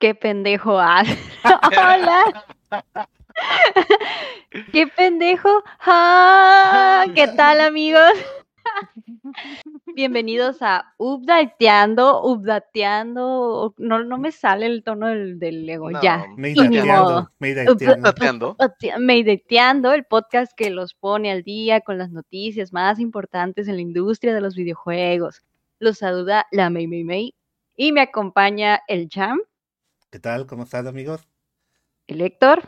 qué pendejo. Ah, Hola. qué pendejo. Ah, ¿Qué tal, amigos? Bienvenidos a Updateando, Updateando. No, no me sale el tono del, del ego, No, ya. Me Y ni modo. dateando, me el podcast que los pone al día con las noticias más importantes en la industria de los videojuegos. Los saluda la May May May y me acompaña el Jam, ¿Qué tal? ¿Cómo están, amigos? el Héctor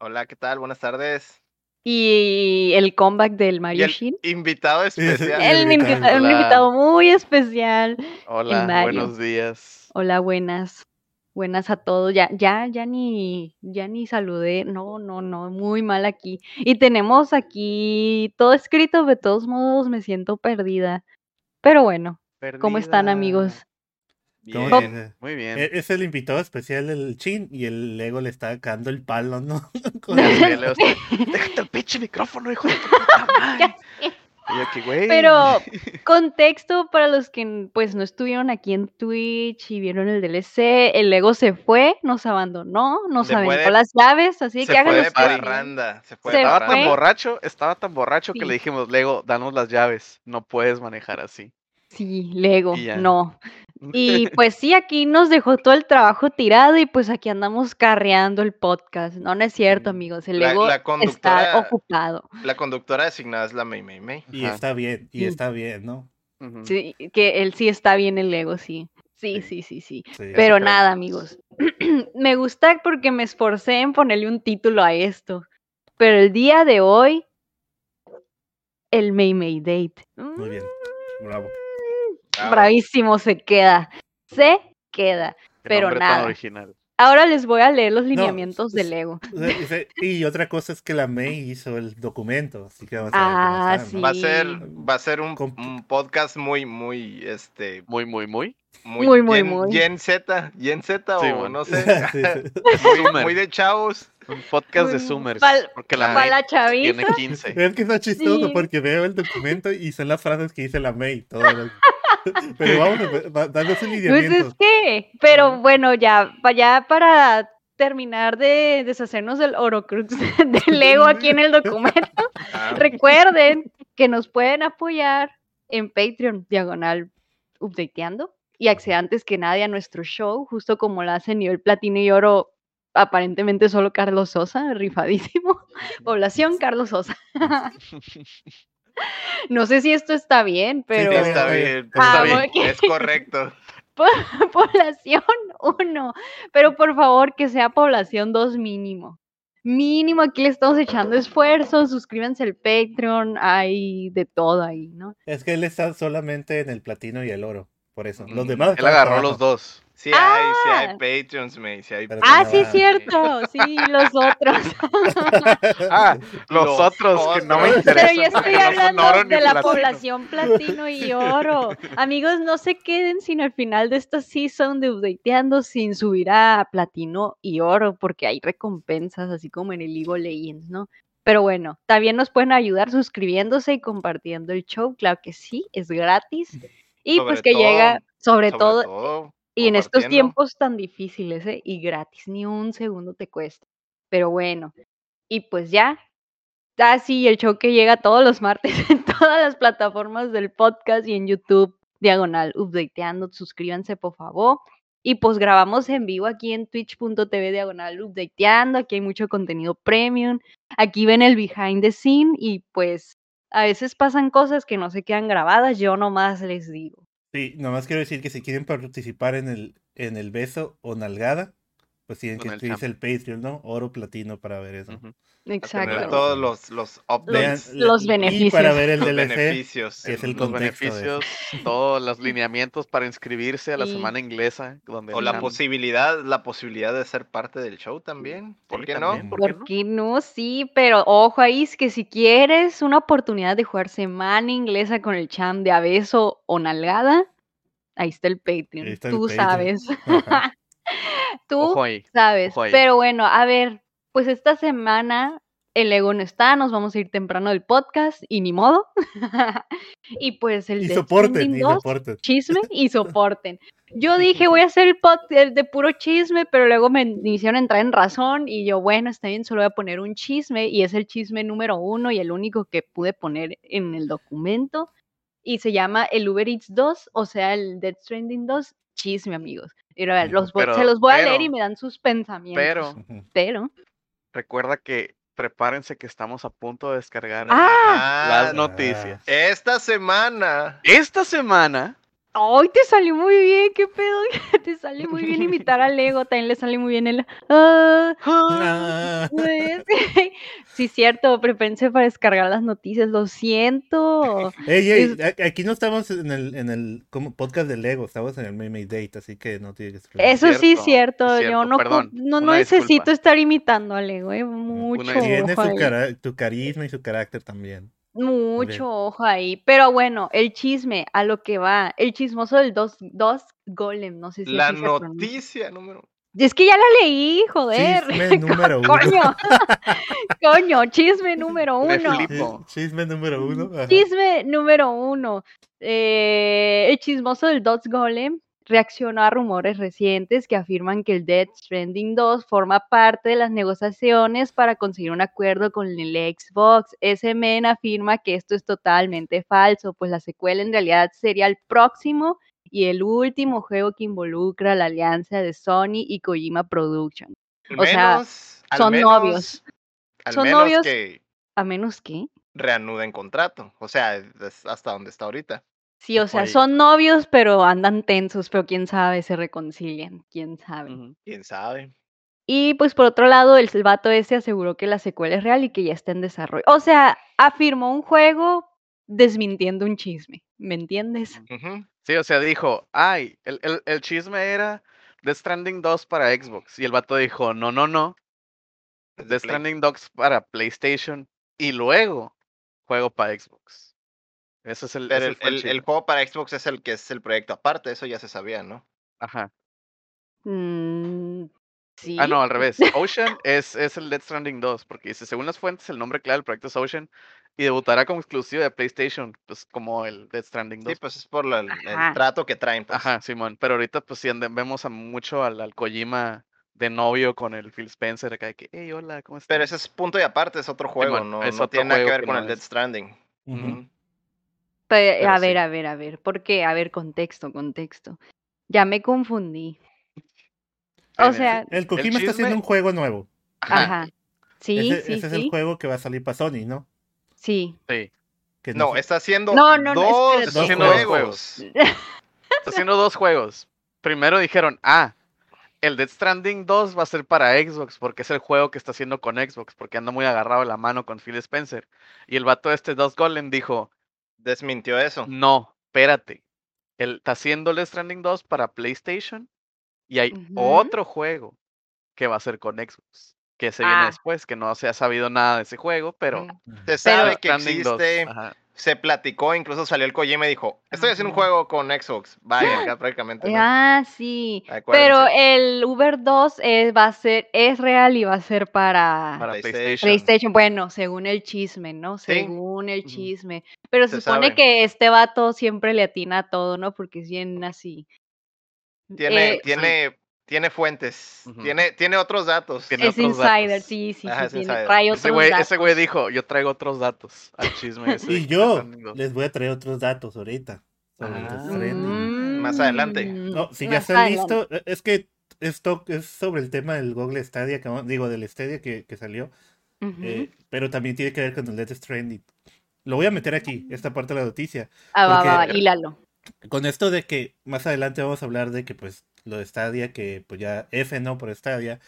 Hola, ¿qué tal? Buenas tardes. y el comeback del Mario Shin. invitado especial. El invitado. invita- un invitado muy especial. Hola, buenos días. Hola, buenas. Buenas a todos. Ya, ya, ya ni, ya ni saludé. No, no, no, muy mal aquí. Y tenemos aquí todo escrito, de todos modos me siento perdida. Pero bueno, ¿cómo están, amigos? ¿Cómo Bien, se- muy bien. E- Es el invitado especial del Chin y el Lego le está cagando el palo, ¿no? Con el- Déjate el pinche micrófono, hijo de tu puta madre. Y yo aquí, güey. Pero contexto para los que pues no estuvieron aquí en Twitch y vieron el DLC, el Lego se fue, nos abandonó, nos Se fue aventó las llaves, así se que fue háganlo de ustedes. parranda. Se fue Se Estaba parranda. tan fue. borracho, estaba tan borracho que le dijimos, Lego, danos las llaves, no puedes manejar así. Sí, Lego, no. Y pues sí, aquí nos dejó todo el trabajo tirado y pues aquí andamos carreando el podcast. No, no es cierto, Mm, amigos. El la- Lego la está ocupado. La conductora designada es la May May May. Y Ajá. está bien, y Sí. está bien, ¿no? Sí, que él sí está bien el Lego, sí. Sí, sí, sí, sí. Sí. Pero creo. nada, amigos. me gusta porque me esforcé en ponerle un título a esto. Pero el día de hoy, el May May Date. Muy bien. Bravo. Bravísimo se queda. Se queda. Pero nada. original. Ahora les voy a leer los No, lineamientos del s- Lego. Y otra cosa es que la May hizo el documento, así que vamos a ver Ah, cómo está, sí. ¿no? Va a ser, va a ser un, podcast muy, muy, este, Muy, muy, muy. muy, Muy, muy, Gen, muy. Gen Z, Gen Z Sí, o bueno. no sé, Sí, sí. muy, de chavos. Un podcast de Zoomers. pal- porque la May tiene 15. Es que está chistoso Sí. porque veo el documento y son las frases que dice la May. todas las- Pero vamos, va- danos el Pues lineamiento. es que, pero bueno, ya, ya para terminar de deshacernos del Orocrux del Lego aquí en el documento, Ah, recuerden que nos pueden apoyar en Patreon, diagonal, updateando, y acceder antes que nadie a nuestro show, justo como lo hace nivel platino y oro, aparentemente solo Carlos Sosa, rifadísimo. Población Carlos Sosa. No sé si esto está bien, pero... está está bien, Ah, está bien, es correcto. población 1, pero por favor que sea población 2 mínimo. Mínimo, aquí le estamos echando esfuerzo, suscríbanse al Patreon, hay de todo ahí, ¿no? Es que él está solamente en el platino y el oro. Por eso. Los Mm, demás. Él agarró los dos. Sí hay, sí hay Ah. Patreons, May, sí hay Ah, sí, es cierto, sí, los otros. Ah, los, Los otros que no me interesan. Pero yo estoy no hablando de la platino. población platino y oro. Amigos, no se queden sino al final de esta season de Updateando sin subir a platino y oro, porque hay recompensas, así como en el League of Legends, ¿no? Pero bueno, también nos pueden ayudar suscribiéndose y compartiendo el show, claro que sí, es gratis. Y Sobre pues que llega, Sobre todo, todo, y en estos tiempos tan difíciles, ¿eh? Y gratis, ni un segundo te cuesta. Pero bueno, y pues ya. Ah, sí, el show que llega todos los martes en todas las plataformas del podcast y en YouTube, diagonal, updateando. Suscríbanse, por favor. Y pues grabamos en vivo aquí en twitch.tv diagonal updateando. Aquí hay mucho contenido premium. Aquí ven el behind the scene y pues a veces pasan cosas que no se quedan grabadas. Yo nomás les digo. Sí, nomás quiero decir que si quieren participar en el, en el beso o nalgada, pues tienen que el inscribirse el Patreon, ¿no? Oro platino para ver eso. A tener Exacto. todos los, los updates, Vean- los y- beneficios. Y para ver el los DLC. beneficios. que es el los de beneficios, todos los lineamientos para inscribirse a la Sí. semana inglesa. Donde O la posibilidad, la posibilidad de ser parte del show también. ¿Por Sí, qué también, no? ¿por qué ¿Por no? qué no? Sí, pero ojo ahí, es que si quieres una oportunidad de jugar semana inglesa con el champ de abeso o nalgada, ahí está el Patreon. Está el Tú Patreon. sabes. Ajá. Tú sabes. Pero bueno, a ver, pues esta semana el Lego no está, nos vamos a ir temprano del podcast y ni modo. y pues el Y Death soporten, Stranding y 2, soporten. chisme y soporten. Yo dije, voy a hacer el podcast de puro chisme, pero luego me hicieron entrar en razón y yo, bueno, está bien, solo voy a poner un chisme y es el chisme número uno y el único que pude poner en el documento y se llama el Uber Eats 2, o sea, el Dead Stranding 2, chisme, amigos. Y a ver, se los voy a leer y me dan sus pensamientos. Pero pero, recuerda que prepárense que estamos a punto de descargar ¡Ah! las Ah, noticias. Esta semana. Esta semana, ¡ay, te salió muy bien! ¿Qué pedo? te sale muy bien imitar al Lego, también le sale muy bien el... ah, Ah, pues, sí, cierto, prepárense para descargar las noticias, lo siento. Ey, ey, Es- a- aquí no estamos en el, en el como podcast de Lego, estamos en el May Date, así que no tienes que Eso sí cierto, es cierto, yo no, perdón, no, no necesito estar imitando al Lego, eh, mucho Tiene su, cara- tu carisma y su carácter también. Mucho ojo ahí. Pero bueno, el chisme, a lo que va. El chismoso del dos, dos Golem, no sé si La noticia número. Es que ya la leí, joder. Chisme número uno. Coño. Coño, chisme número Me uno. Chisme número uno. ajá. Chisme número uno. Eh, el chismoso del Dots Golem reaccionó a rumores recientes que afirman que el Dead Stranding 2 forma parte de las negociaciones para conseguir un acuerdo con el Xbox. Ese men afirma que esto es totalmente falso, pues la secuela en realidad sería el próximo y el último juego que involucra la alianza de Sony y Kojima Production. Al O sea, menos, son menos- novios. Al Son menos novios. que A menos que... reanuden contrato. O sea, es hasta donde está ahorita. Sí, o sea, son novios, pero andan tensos, pero quién sabe, se reconcilian, quién sabe. Quién sabe. Y pues por otro lado, el vato ese aseguró que la secuela es real y que ya está en desarrollo. O sea, afirmó un juego desmintiendo un chisme, ¿me entiendes? Sí, o sea, dijo, ay, el, el, el chisme era Death Stranding 2 para Xbox. Y el vato dijo, no, no, no. Play. Stranding 2 para PlayStation y luego juego para Xbox. Ese es el, Pero ese el, juego para Xbox es el que es el proyecto aparte, eso ya se sabía, ¿no? Ajá. Mm, sí. Ah, no, al revés. Ocean es, es el Death Stranding 2, porque dice, según las fuentes, el nombre clave del proyecto es Ocean y debutará como exclusivo de PlayStation, pues como el Death Stranding 2. Sí, pues es por la- el, trato que traen. Pues. Ajá, Simón. Pero ahorita pues sí vemos a mucho al, al Kojima de novio con el Phil Spencer acá de que, hey, hola, ¿cómo estás? Pero ese es punto y aparte, es otro juego, no, es no otro tiene nada que ver que con no el Dead. Stranding. Pe- pero a ver, a ver, a ver, ¿por qué? A ver, contexto, contexto. Ya me confundí. O sea, El Kojima está haciendo un juego nuevo. Ajá, ajá. Sí, ese sí, ese es el juego que va a salir para Sony, ¿no? Sí. sí. Que No, está haciendo No, no, no, dos. Dos Haciendo dos juegos. Está haciendo dos juegos. Primero dijeron, ah, el Death Stranding 2 va a ser para Xbox, porque es el juego que está haciendo con Xbox, porque anda muy agarrado la mano con Phil Spencer. Y el vato este, Dos Golem, dijo, Desmintió eso. no, espérate. Él está haciendo el Stranding 2 para PlayStation y hay otro juego que va a ser con Xbox, que se viene Ah. después, que no se ha sabido nada de ese juego, pero... Se sabe que Stranding 2, existe, ajá. Se platicó, incluso salió el Kojima y dijo, estoy haciendo un juego con Xbox. Vaya, acá prácticamente. ¿no? Ah, sí. Pero Acuérdense. el Uber 2 es, va a ser, es real y va a ser para, Para PlayStation. Bueno, según el chisme, ¿no? Sí. Según el chisme. Pero se, Se supone sabe. que este vato siempre le atina a todo, ¿no? Porque es bien así. Tiene, Eh, tiene, tiene fuentes, tiene, tiene otros datos. Tiene es otros insider, datos. sí, sí, Ajá, sí. es tiene- insider. trae Ese otros güey, ese güey datos. dijo, yo traigo otros datos al chisme ese. Y yo Stranding 2". les voy a traer otros datos ahorita. sobre Ah. Stranding. Más adelante. Mm, No, si ya más está adelante. listo, eh, es que esto es sobre el tema del Google Stadia, que digo, del Stadia que, que salió, eh, pero también tiene que ver con el Death Stranding. Lo voy a meter aquí, esta parte de la noticia. Ah, va, va, hílalo. Con esto de que más adelante vamos a hablar de que pues lo de Stadia, que pues ya F no por Stadia,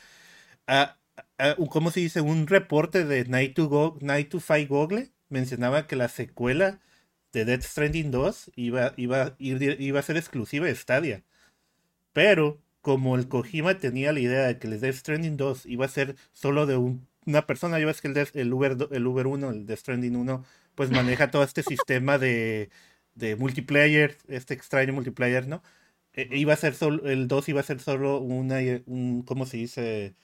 ah, ah, ¿cómo se dice? Un reporte de Night to, Go, Night to Fight Google mencionaba que la secuela de Death Stranding 2 iba, iba, iba a ser exclusiva de Stadia. Pero como el Kojima tenía la idea de que el Death Stranding 2 iba a ser solo de un- una persona, ya ves que el, Death- el, Uber, el Uber 1, el Death Stranding 1, pues maneja todo este sistema de, de multiplayer, este extraño multiplayer, ¿no? Eh, iba a ser solo, el 2 iba a ser solo una, un, ¿cómo se dice?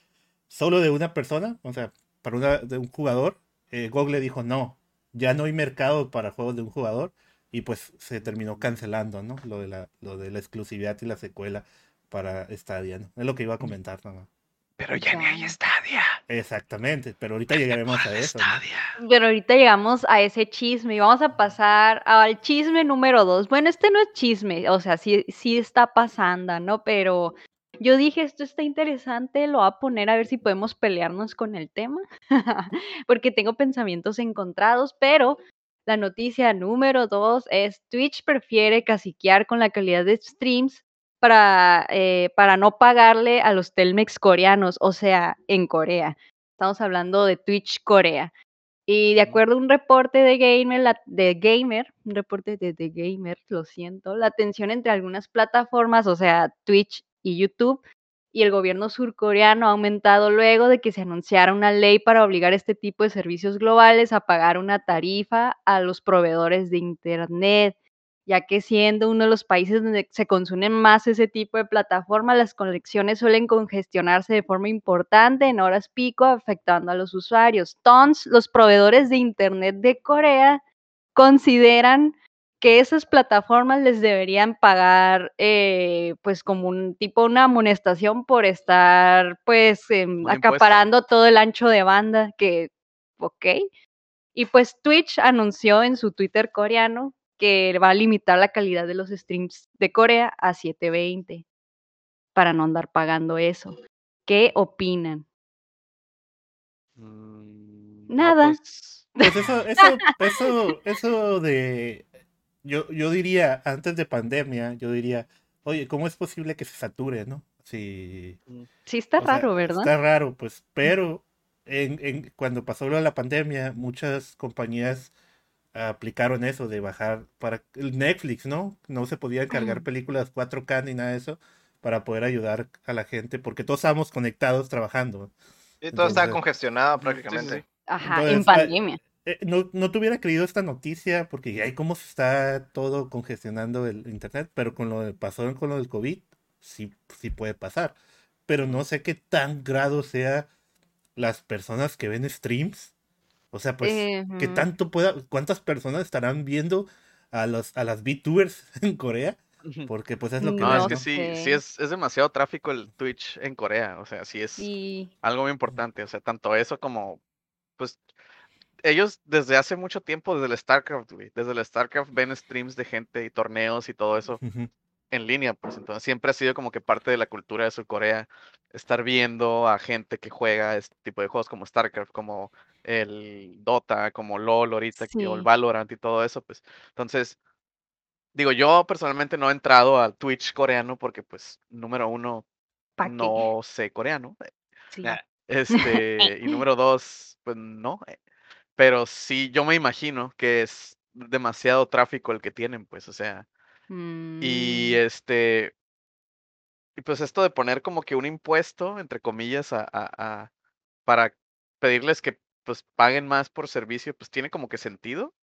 Solo de una persona, o sea, para una, de un jugador, eh, Google dijo no, ya no hay mercado para juegos de un jugador y pues se terminó cancelando, ¿no? Lo de la, lo de la exclusividad y la secuela para Stadia, ¿no? Es lo que iba a comentar, ¿no? Pero ya ni hay Stadia. Exactamente, pero ahorita llegaremos a eso. Pero ahorita llegamos a ese chisme y vamos a pasar al chisme número dos. Bueno, este no es chisme, o sea, sí, sí está pasando, ¿no? Pero yo dije, esto está interesante, lo voy a poner a ver si podemos pelearnos con el tema, porque tengo pensamientos encontrados, pero la noticia número dos es Twitch prefiere caciquear con la calidad de streams para, eh, para no pagarle a los Telmex coreanos, o sea, en Corea. Estamos hablando de Twitch Corea. Y de acuerdo a un reporte de Gamer, la- de Gamer, un reporte de The Gamer, lo siento, la tensión entre algunas plataformas, o sea, Twitch y YouTube, y el gobierno surcoreano ha aumentado luego de que se anunciara una ley para obligar a este tipo de servicios globales a pagar una tarifa a los proveedores de Internet, ya que siendo uno de los países donde se consumen más ese tipo de plataformas, las conexiones suelen congestionarse de forma importante en horas pico, afectando a los usuarios. Tons, los proveedores de Internet de Corea, consideran que esas plataformas les deberían pagar, eh, pues como un tipo una amonestación por estar, pues, em, impuesto. acaparando todo el ancho de banda, que, ok. Y pues Twitch anunció en su Twitter coreano que va a limitar la calidad de los streams de Corea a 720 para no andar pagando eso. ¿Qué opinan? Mm, Nada. pues, Pues eso, eso, eso, eso de, yo, yo diría, antes de pandemia, yo diría, oye, ¿cómo es posible que se sature, no? Si, Sí está o sea, raro, ¿verdad? Está raro, pues, pero en, en, cuando pasó lo de la pandemia, muchas compañías aplicaron eso de bajar para el Netflix, ¿no? No se podían cargar películas 4K ni nada de eso para poder ayudar a la gente, porque todos estábamos conectados trabajando. Y todo está Entonces- congestionado prácticamente. sí. Ajá, Entonces, en ah, pandemia. Eh, no, no te hubiera creído esta noticia porque hay cómo se está todo congestionando el internet, pero con lo que pasó con lo del COVID, sí, sí puede pasar. Pero no sé qué tan grado sea las personas que ven streams. O sea, pues, ¿qué Ujú. tanto pueda, cuántas personas estarán viendo a los, a las VTubers en Corea? Porque pues es lo que No, es que sí, sí es, es demasiado tráfico el Twitch en Corea. O sea, sí es Sí. algo muy importante. O sea, tanto eso como, pues, ellos desde hace mucho tiempo, desde el StarCraft, güey, desde el StarCraft ven streams de gente y torneos y todo eso. En línea, pues entonces siempre ha sido como que parte de la cultura de Surcorea estar viendo a gente que juega este tipo de juegos como StarCraft, como el Dota, como LOL ahorita, que- o el Sí. Valorant y todo eso, pues entonces, digo, yo personalmente no he entrado al Twitch coreano porque pues número uno, no sé coreano, Sí. Este, y número dos, pues no, pero sí, yo me imagino que es demasiado tráfico el que tienen, pues, o sea, y Mm, este, y pues esto de poner como que un impuesto, entre comillas, a, a- a- para pedirles que pues paguen más por servicio, pues tiene como que sentido,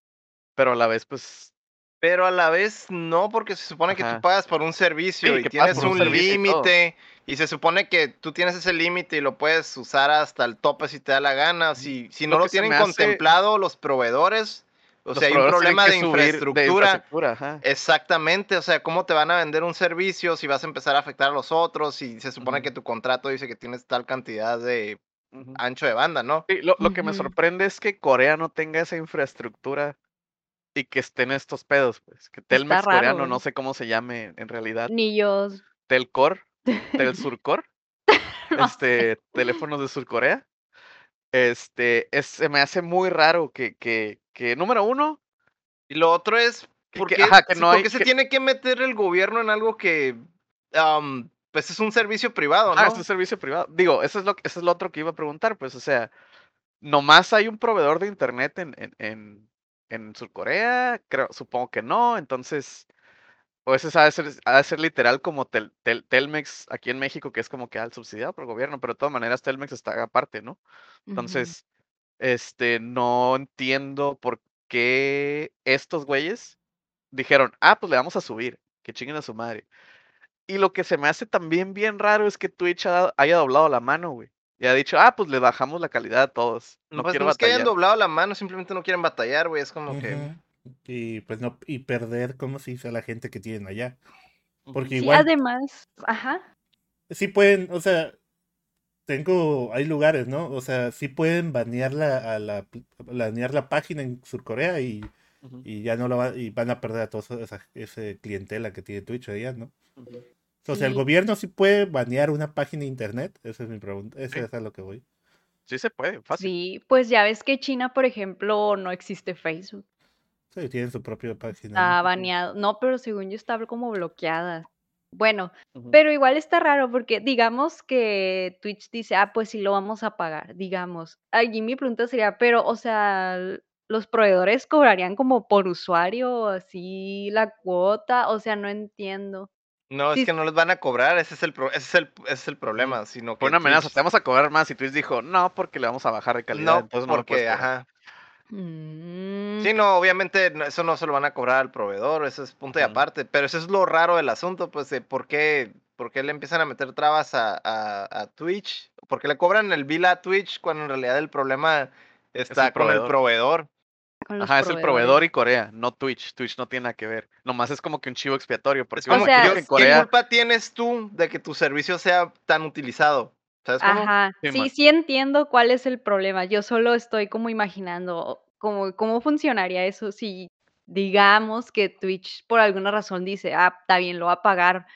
pero a la vez, pues, Pero a la vez no, porque se supone que tú pagas por un servicio Sí, y tienes un y límite y se supone que tú tienes ese límite y lo puedes usar hasta el tope si te da la gana. Si, si no lo tienen hace- contemplado los proveedores, o sea, hay un problema de infraestructura. infraestructura, ajá. Exactamente, o sea, ¿cómo te van a vender un servicio si vas a empezar a afectar a los otros? Y se supone que tu contrato dice que tienes tal cantidad de ancho de banda, ¿no? Sí, lo, lo que me sorprende es que Corea no tenga esa infraestructura y que estén estos pedos, pues. Que Telmex raro, coreano, no sé cómo se llame en realidad. Ni yo. Telcor, Telsurcor, No este, teléfonos de Surcorea. Este, es, se me hace muy raro que, que, que número uno, Y lo otro es, ¿por qué, que no por hay- qué se tiene que meter el gobierno en algo que, pues es un servicio privado, ah, ¿no? es un servicio privado. Digo, eso es lo, eso es lo otro que iba a preguntar, pues, o sea, nomás hay un proveedor de internet en, en, en, en Surcorea, creo, supongo que no, entonces, o ese ha de ser, ha de ser literal como Tel- Tel- Telmex aquí en México, que es como que al subsidiado por el gobierno, pero de todas maneras Telmex está aparte, ¿no? Entonces, este, no entiendo por qué estos güeyes dijeron, ah, pues le vamos a subir, que chinguen a su madre. Y lo que se me hace también bien raro es que Twitch ha- haya doblado la mano, güey. Y ha dicho, ah, pues le bajamos la calidad a todos. No pues quiero no es que hayan doblado la mano, simplemente no quieren batallar, güey. Es como que. Y pues no, y perder, ¿cómo se dice? A la gente que tienen allá. Porque Sí, igual además, ajá. sí pueden, o sea, tengo, hay lugares, ¿no? O sea, sí pueden banear la, a la, banear la página en Surcorea y, y ya no lo va, y van a perder a toda esa, ese clientela que tiene Twitch allá, ¿no? O sea, el Sí. gobierno sí puede banear una página de internet, esa es mi pregunta, esa Sí. es a lo que voy. Sí se puede, fácil. Sí, pues ya ves que China, por ejemplo, no existe Facebook. Sí, tienen su propia página. Está ¿no? baneado. No, pero según yo estaba como bloqueada. Bueno, pero igual está raro porque digamos que Twitch dice, ah, pues sí lo vamos a pagar, digamos. Allí mi pregunta sería, pero, o sea, los proveedores cobrarían como por usuario, así la cuota, o sea, no entiendo. No, es que no les van a cobrar, ese es el, pro- ese es el, ese es el problema, sino Fue que una amenaza, Twitch- te vamos a cobrar más. Y Twitch dijo, no, porque le vamos a bajar de calidad. No, entonces porque, cobrar". ajá. Mm, Sí, no, obviamente eso no se lo van a cobrar al proveedor, eso es punto y aparte, pero eso es lo raro del asunto, pues, de por qué, por qué le empiezan a meter trabas a, a, a Twitch, por qué le cobran el bill a Twitch cuando en realidad el problema está con el proveedor. con Ajá, es el proveedor y Corea, no Twitch. Twitch no tiene nada que ver. Nomás es como que un chivo expiatorio. Porque Es como sea, que que yo- en ¿qué Corea. culpa tienes tú de que tu servicio sea tan utilizado? ¿Sabes cómo? Ajá, Sí, sí, entiendo cuál es el problema. Yo solo estoy como imaginando cómo, cómo funcionaría eso si digamos que Twitch por alguna razón dice, ah, está bien, lo va a pagar.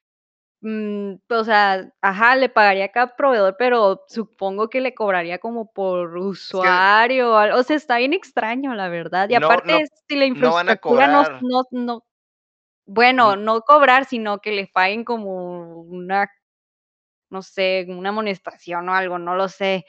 Mm, o sea, ajá, le pagaría a cada proveedor, pero supongo que le cobraría como por usuario. O sea, está bien extraño, la verdad. Y No, aparte, no, si la no van a infraestructura no, no, no, bueno, no cobrar, sino que le paguen como una no sé, una amonestación o algo, no lo sé.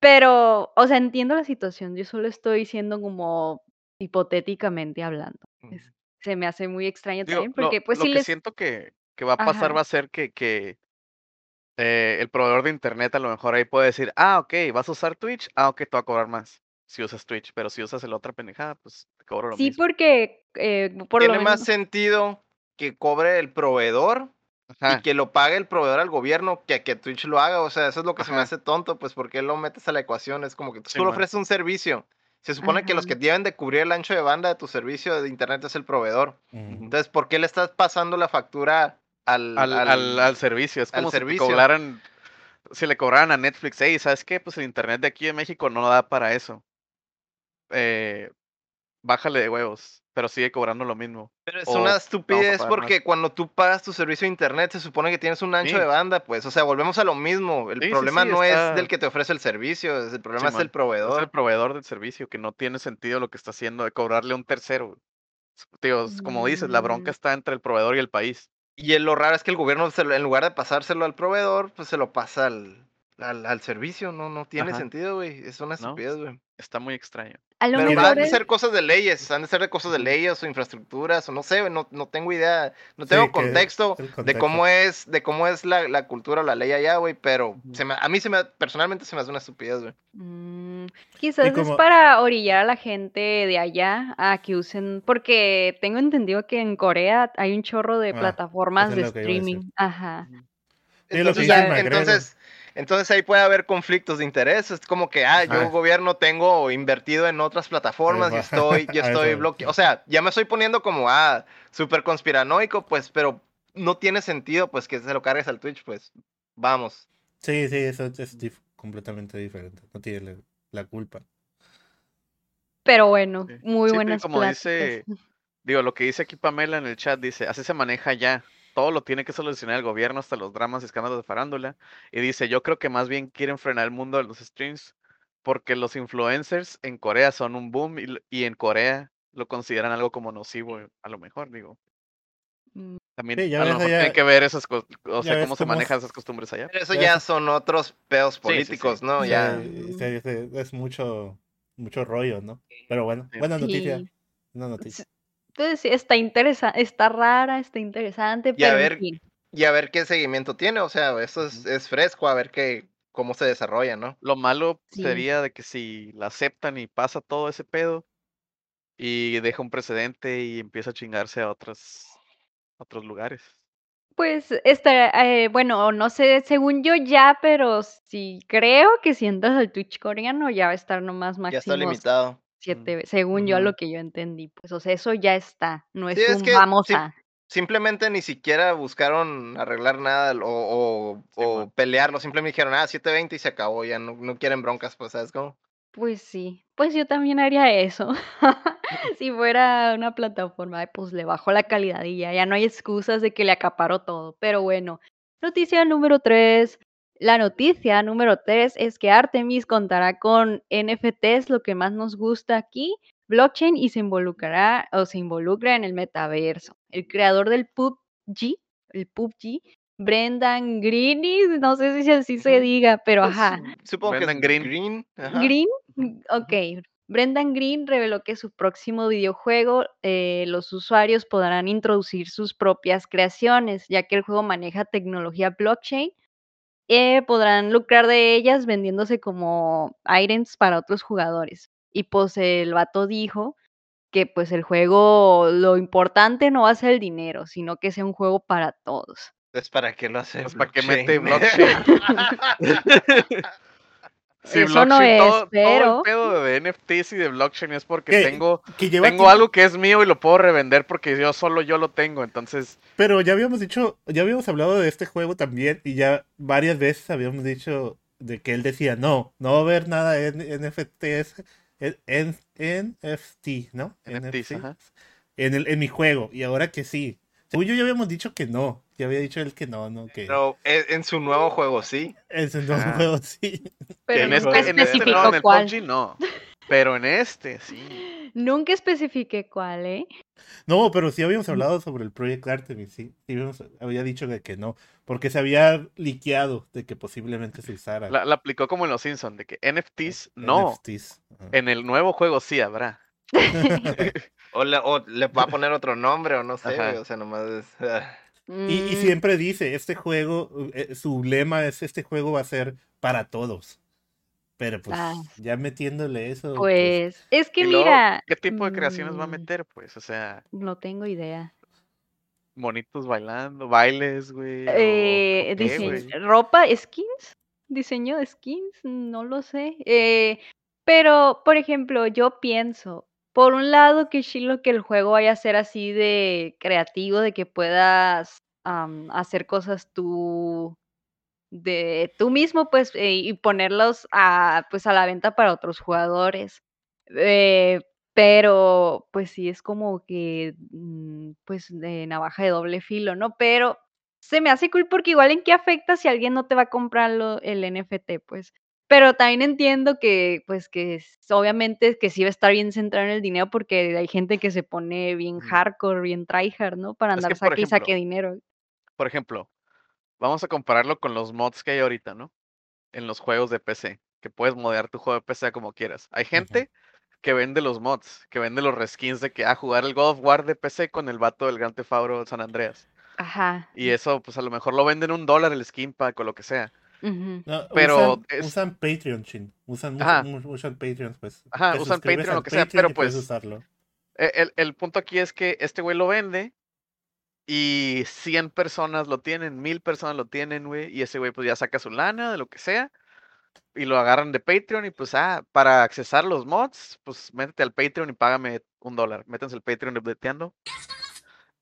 Pero, o sea, entiendo la situación, yo solo estoy diciendo como hipotéticamente hablando. Es- se me hace muy extraño Digo, también lo, porque pues lo si que les... siento que, que va a pasar Ajá. va a ser que, que eh, el proveedor de internet a lo mejor ahí puede decir, ah, ok, vas a usar Twitch, ah, ok, te va a cobrar más si usas Twitch, pero si usas el otra pendejada, pues te cobro lo Sí, mismo. porque eh, por lo Tiene más menos... sentido que cobre el proveedor y que lo pague el proveedor al gobierno que que Twitch lo haga. O sea, eso es lo que se me hace tonto, pues porque lo metes a la ecuación. Es como que tú Sí, man. ofreces un servicio. Se supone que los que deben de cubrir el ancho de banda de tu servicio de internet es el proveedor. Entonces, ¿por qué le estás pasando la factura al, al, al- al, al servicio. Es como si servicio. cobraran, si le cobraran a Netflix, hey, ¿sabes qué? Pues el internet de aquí de México no da para eso. Eh, bájale de huevos, pero sigue cobrando lo mismo. Pero es o una estupidez porque cuando tú pagas tu servicio de internet se supone que tienes un ancho Sí. de banda, pues, o sea, volvemos a lo mismo. El Sí, problema sí, no está- es del que te ofrece el servicio, el problema es el proveedor. Es el proveedor del servicio, que no tiene sentido lo que está haciendo de cobrarle a un tercero. Tío, como dices, la bronca Mm. está entre el proveedor y el país. Y lo raro es que el gobierno, se lo- en lugar de pasárselo al proveedor, pues se lo pasa al, al, al servicio. No, no tiene Ajá. sentido, güey. Es una estupidez, güey. Está muy extraño. A lo Pero mejor de es- ser cosas de leyes, han de ser de cosas de leyes o infraestructuras, o no sé, güey, no, no tengo idea, no tengo contexto, de cómo es, de cómo es la, la cultura o la ley allá, güey, pero Ujú. se me- a mí se me, personalmente se me hace una estupidez, güey. Mm, quizás es para orillar a la gente de allá a que usen, porque tengo entendido que en Corea hay un chorro de Ah, plataformas de a streaming. Ajá. Entonces, entonces, entonces ahí puede haber conflictos de interés. Es como que, ah, yo Ajá. gobierno tengo invertido en otras plataformas y estoy, y A eso estoy bloqueado. O sea, ya me estoy poniendo como, ah, súper conspiranoico, pues, pero no tiene sentido, pues, que se lo cargues al Twitch, pues, vamos. Sí, sí, eso es dif- completamente diferente. No tiene la, la culpa. Pero bueno, muy Sí, buenas como pláticas. dice, digo, lo que dice aquí Pamela en el chat, dice, así se maneja ya. Todo lo tiene que solucionar el gobierno, hasta los dramas y escándalos de farándula. Y dice, yo creo que más bien quieren frenar el mundo de los streams porque los influencers en Corea son un boom y, y en Corea lo consideran algo como nocivo, a lo mejor, digo. Mm, También Sí, ya a lo ves mejor allá- tiene que ver esas cosas, o sea, cómo se manejan es- esas costumbres allá. Pero eso Ya ya es- son otros pedos sí, sí. políticos, ¿no? Sí, Ya. Sí, sí, es mucho, mucho rollo, ¿no? Pero bueno, Sí. buena noticia. sí. Buena noticia. Entonces sí, está interesante, está rara, está interesante, Y a pero en ver- fin. Y a ver qué seguimiento tiene, o sea, eso es, es fresco, a ver qué, cómo se desarrolla, ¿no? Lo malo Sí. sería de que si la aceptan y pasa todo ese pedo y deja un precedente y empieza a chingarse a otros, otros lugares. Pues, está, eh, bueno, no sé, según yo ya, pero sí creo que si entras al Twitch coreano ya va a estar nomás Ya está máximo limitado. 7 ve según yo a lo que yo entendí, pues, o sea, eso ya está, no Sí, es es un que vamos sí a. Simplemente ni siquiera buscaron arreglar nada o, o, Sí, o pelearlo, simplemente dijeron, ah, 720 y se acabó, ya no, no quieren broncas, pues, ¿sabes cómo? Pues sí, pues yo también haría eso. Si fuera una plataforma, pues le bajo la calidad y ya, ya no hay excusas de que le acaparo todo. Pero bueno, noticia número 3. La noticia número 3 es que Artemis contará con NFTs, lo que más nos gusta aquí, blockchain y se involucrará o se involucra en el metaverso. El creador del PUBG, el PUBG, Brendan Greeny, no sé si así se diga, pero Pues, ajá. supongo Brendan que Green. Green. ajá. Green, ok. Brendan Green reveló que su próximo videojuego, eh, los usuarios podrán introducir sus propias creaciones, ya que el juego maneja tecnología blockchain. Eh, podrán lucrar de ellas vendiéndose como items para otros jugadores. Y pues el vato dijo que pues el juego, lo importante no va a ser el dinero, sino que sea un juego para todos. Pues, ¿para qué lo hace Pues, ¿para qué blockchain? Sí, Eso no blockchain, es, todo, todo pero- el pedo de NFTs y de blockchain es porque Que- tengo, que lleva tengo tiempo- algo que es mío y lo puedo revender porque yo solo yo lo tengo. Entonces, Pero ya habíamos dicho, ya habíamos hablado de este juego también y ya varias veces habíamos dicho de que él decía, no, no va a haber nada en NFTs, en, en NFT, ¿no? NFTs, ajá. En, el, en mi juego. Y ahora que sí. Según yo ya habíamos dicho que no. Ya había dicho él que no, no, que Pero en, su nuevo juego, sí. en su nuevo Ah. juego sí. Pero en, este, en este especificó no, en el cuál. PUBG no. Pero en este, sí. Nunca especifiqué cuál, ¿eh? No, pero sí habíamos hablado sobre el Project Artemis, sí. sí habíamos- había dicho de que no. Porque se había liqueado de que posiblemente se usara. La, la aplicó como en los Simpsons, de que NFTs no. NFTs. En el nuevo juego sí habrá. O le, o le va a poner otro nombre, o no sé, Ajá. güey, o sea, nomás es... ah. Y, y Mm, siempre dice, este juego, eh, su lema es, este juego va a ser para todos. Pero pues, Ah. ya metiéndole eso, pues, Pues, es que Y luego, mira. ¿Qué tipo de creaciones va a mm, meter? Pues, o sea, No tengo idea. monitos bailando, bailes, güey. Eh, o güey. ropa, skins, diseño de skins, no lo sé. Eh, pero, por ejemplo, yo pienso, por un lado, que chilo que el juego vaya a ser así de creativo, de que puedas hacer cosas tú de tú mismo, pues, eh, y ponerlos a, pues, a la venta para otros jugadores. Eh, pero, pues sí, es como que, mm, pues, de navaja de doble filo, ¿no? Pero se me hace cool porque igual en qué afecta si alguien no te va a comprar lo- el NFT, pues. Pero también entiendo que, pues, que es- obviamente que sí va a estar bien centrado en el dinero porque hay gente que se pone bien hardcore, bien tryhard, ¿no? Para Es que, andar saque y saque dinero. Por ejemplo, vamos a compararlo con los mods que hay ahorita, ¿no? En los juegos de PC, que puedes modear tu juego de PC como quieras. Hay gente que vende los mods, que vende los reskins de que, ah, jugar el God of War de PC con el vato del Grand Theft Auto San Andreas. Ajá. Y eso, pues a lo mejor lo venden un dólar el skin pack o lo que sea. No, pero usan, es- usan Patreon, chin. Usan, Ajá. usan, usan Patreon, pues. Ajá, Te usan Patreon, lo que sea, pero pues- usarlo. E- El, el punto aquí es que este güey lo vende y 100 personas lo tienen, 1000 personas lo tienen, güey, y ese güey pues ya saca su lana de lo que sea y lo agarran de Patreon y pues, ah, para accesar los mods, pues métete al Patreon y págame un dólar. Métanse al Patreon de Bleteando.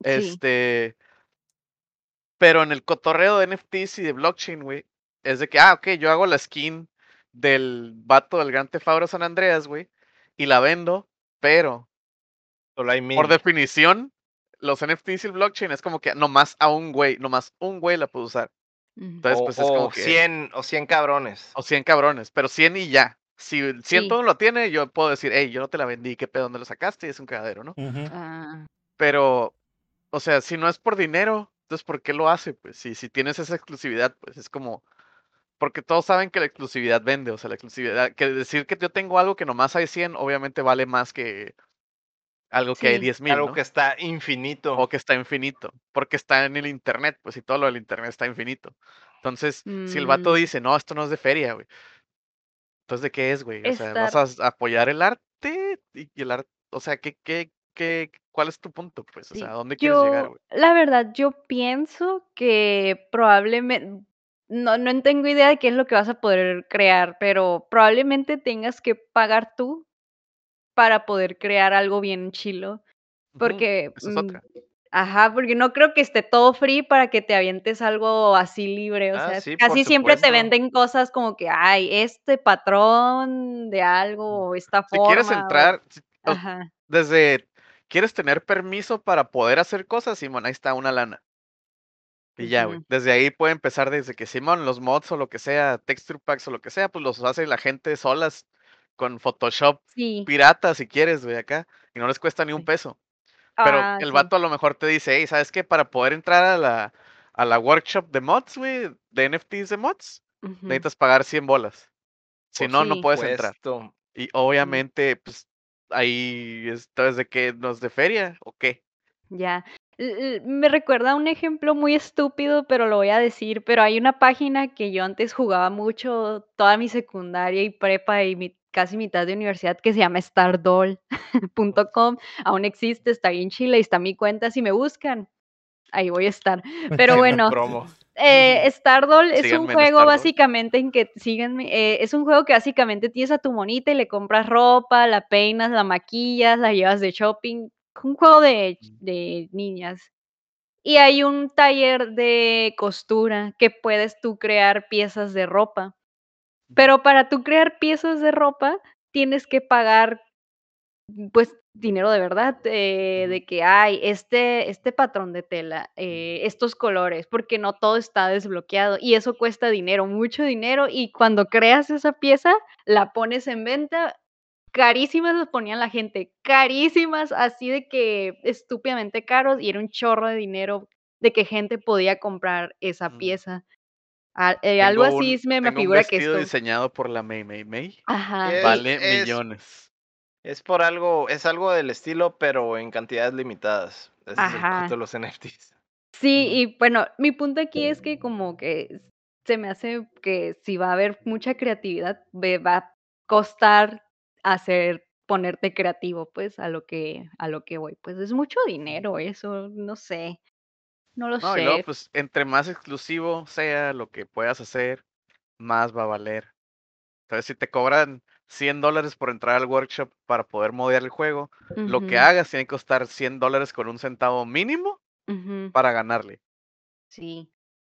Este, pero en el cotorreo de NFTs y de blockchain, güey, es de que, ah, ok, yo hago la skin del vato del Grand Theft Auto San Andreas, güey, y la vendo, pero Solo hay por definición, los NFTs y el blockchain es como que nomás a un güey, nomás un güey la puede usar. Entonces, o, pues es como o que. 100, o 100 cabrones. O 100 cabrones, pero 100 y ya. Si el 100 Sí. todo lo tiene, yo puedo decir, hey, yo no te la vendí, ¿qué pedo? ¿Dónde lo sacaste? Y es un cagadero, ¿no? Ah, Pero, o sea, si no es por dinero, entonces ¿por qué lo hace? Pues si, si tienes esa exclusividad, pues es como. Porque todos saben que la exclusividad vende, o sea, la exclusividad. Que decir que yo tengo algo que nomás hay 100, obviamente vale más que algo que hay Sí. 10 mil. Algo ¿no? que está infinito. O que está infinito, porque está en el internet, pues y todo lo del internet está infinito. Entonces, si el vato Mm. dice, no, esto no es de feria, güey. Entonces, ¿de qué es, güey? O sea, ¿vas a apoyar el arte? Y el arte, o sea, ¿qué, qué, qué, cuál es tu punto, pues, o sea, ¿a dónde quieres llegar, güey? la verdad, yo pienso que probablemente, no, no tengo idea de qué es lo que vas a poder crear, pero probablemente tengas que pagar tú para poder crear algo bien chilo. Porque, es mm, otra. ajá, porque no creo que esté todo free para que te avientes algo así libre. O Ah, sea, sí, casi siempre te venden cosas como que, ay, este patrón de algo, o esta Si quieres forma. entrar, o- Ajá. desde, ¿quieres tener permiso para poder hacer cosas? Simón, ahí está una lana. Y ya, güey. Desde ahí puede empezar desde que Simón, los mods o lo que sea, texture packs o lo que sea, pues los hace la gente solas con Photoshop Sí. pirata si quieres, güey, acá. Y no les cuesta ni un peso. Pero Ah, el sí. vato a lo mejor te dice, hey, ¿sabes qué? Para poder entrar a la, a la workshop de mods, güey, de NFTs de mods, necesitas pagar 100 bolas. Si no, no puedes entrar. Y obviamente, pues, ahí es de que nos de feria o qué. Ya. Me recuerda un ejemplo muy estúpido, pero lo voy a decir. Pero hay una página que yo antes jugaba mucho, toda mi secundaria y prepa y mi- casi mitad de universidad, que se llama stardoll.com. Aún existe, está bien chila y está mi cuenta. Si me buscan, ahí voy a estar. Pero bueno, eh, Stardoll es un Síganme en juego básicamente en que, síganme, eh, es un juego que básicamente tienes a tu monita y le compras ropa, la peinas, la maquillas, la llevas de shopping, un juego de, de niñas. Y hay un taller de costura que puedes tú crear piezas de ropa. Pero para tú crear piezas de ropa tienes que pagar pues dinero de verdad, eh, de que hay este, este patrón de tela, eh, estos colores, porque no todo está desbloqueado y eso cuesta dinero, mucho dinero y cuando creas esa pieza, la pones en venta, carísimas las ponían la gente, carísimas, así de que estúpidamente caros y era un chorro de dinero de que gente podía comprar esa Mm. pieza. Al- eh, algo así un, es- me, me un figura que vestido esto. diseñado por la May May May. Ajá. Es- Vale es- millones. Es por algo, es algo del estilo, pero en cantidades limitadas. Ese es el Ajá. punto de los NFTs. Sí, y bueno, mi punto aquí es que como que se me hace que si va a haber mucha creatividad, va a costar hacer, ponerte creativo, pues, a lo que, a lo que voy. Pues es mucho dinero eso, no sé, no lo No, y luego, sé. pues, entre más exclusivo sea lo que puedas hacer, más va a valer. Entonces, si te cobran 100 dólares por entrar al workshop para poder modear el juego, lo que hagas tiene que costar 100 dólares con un centavo mínimo para ganarle. sí.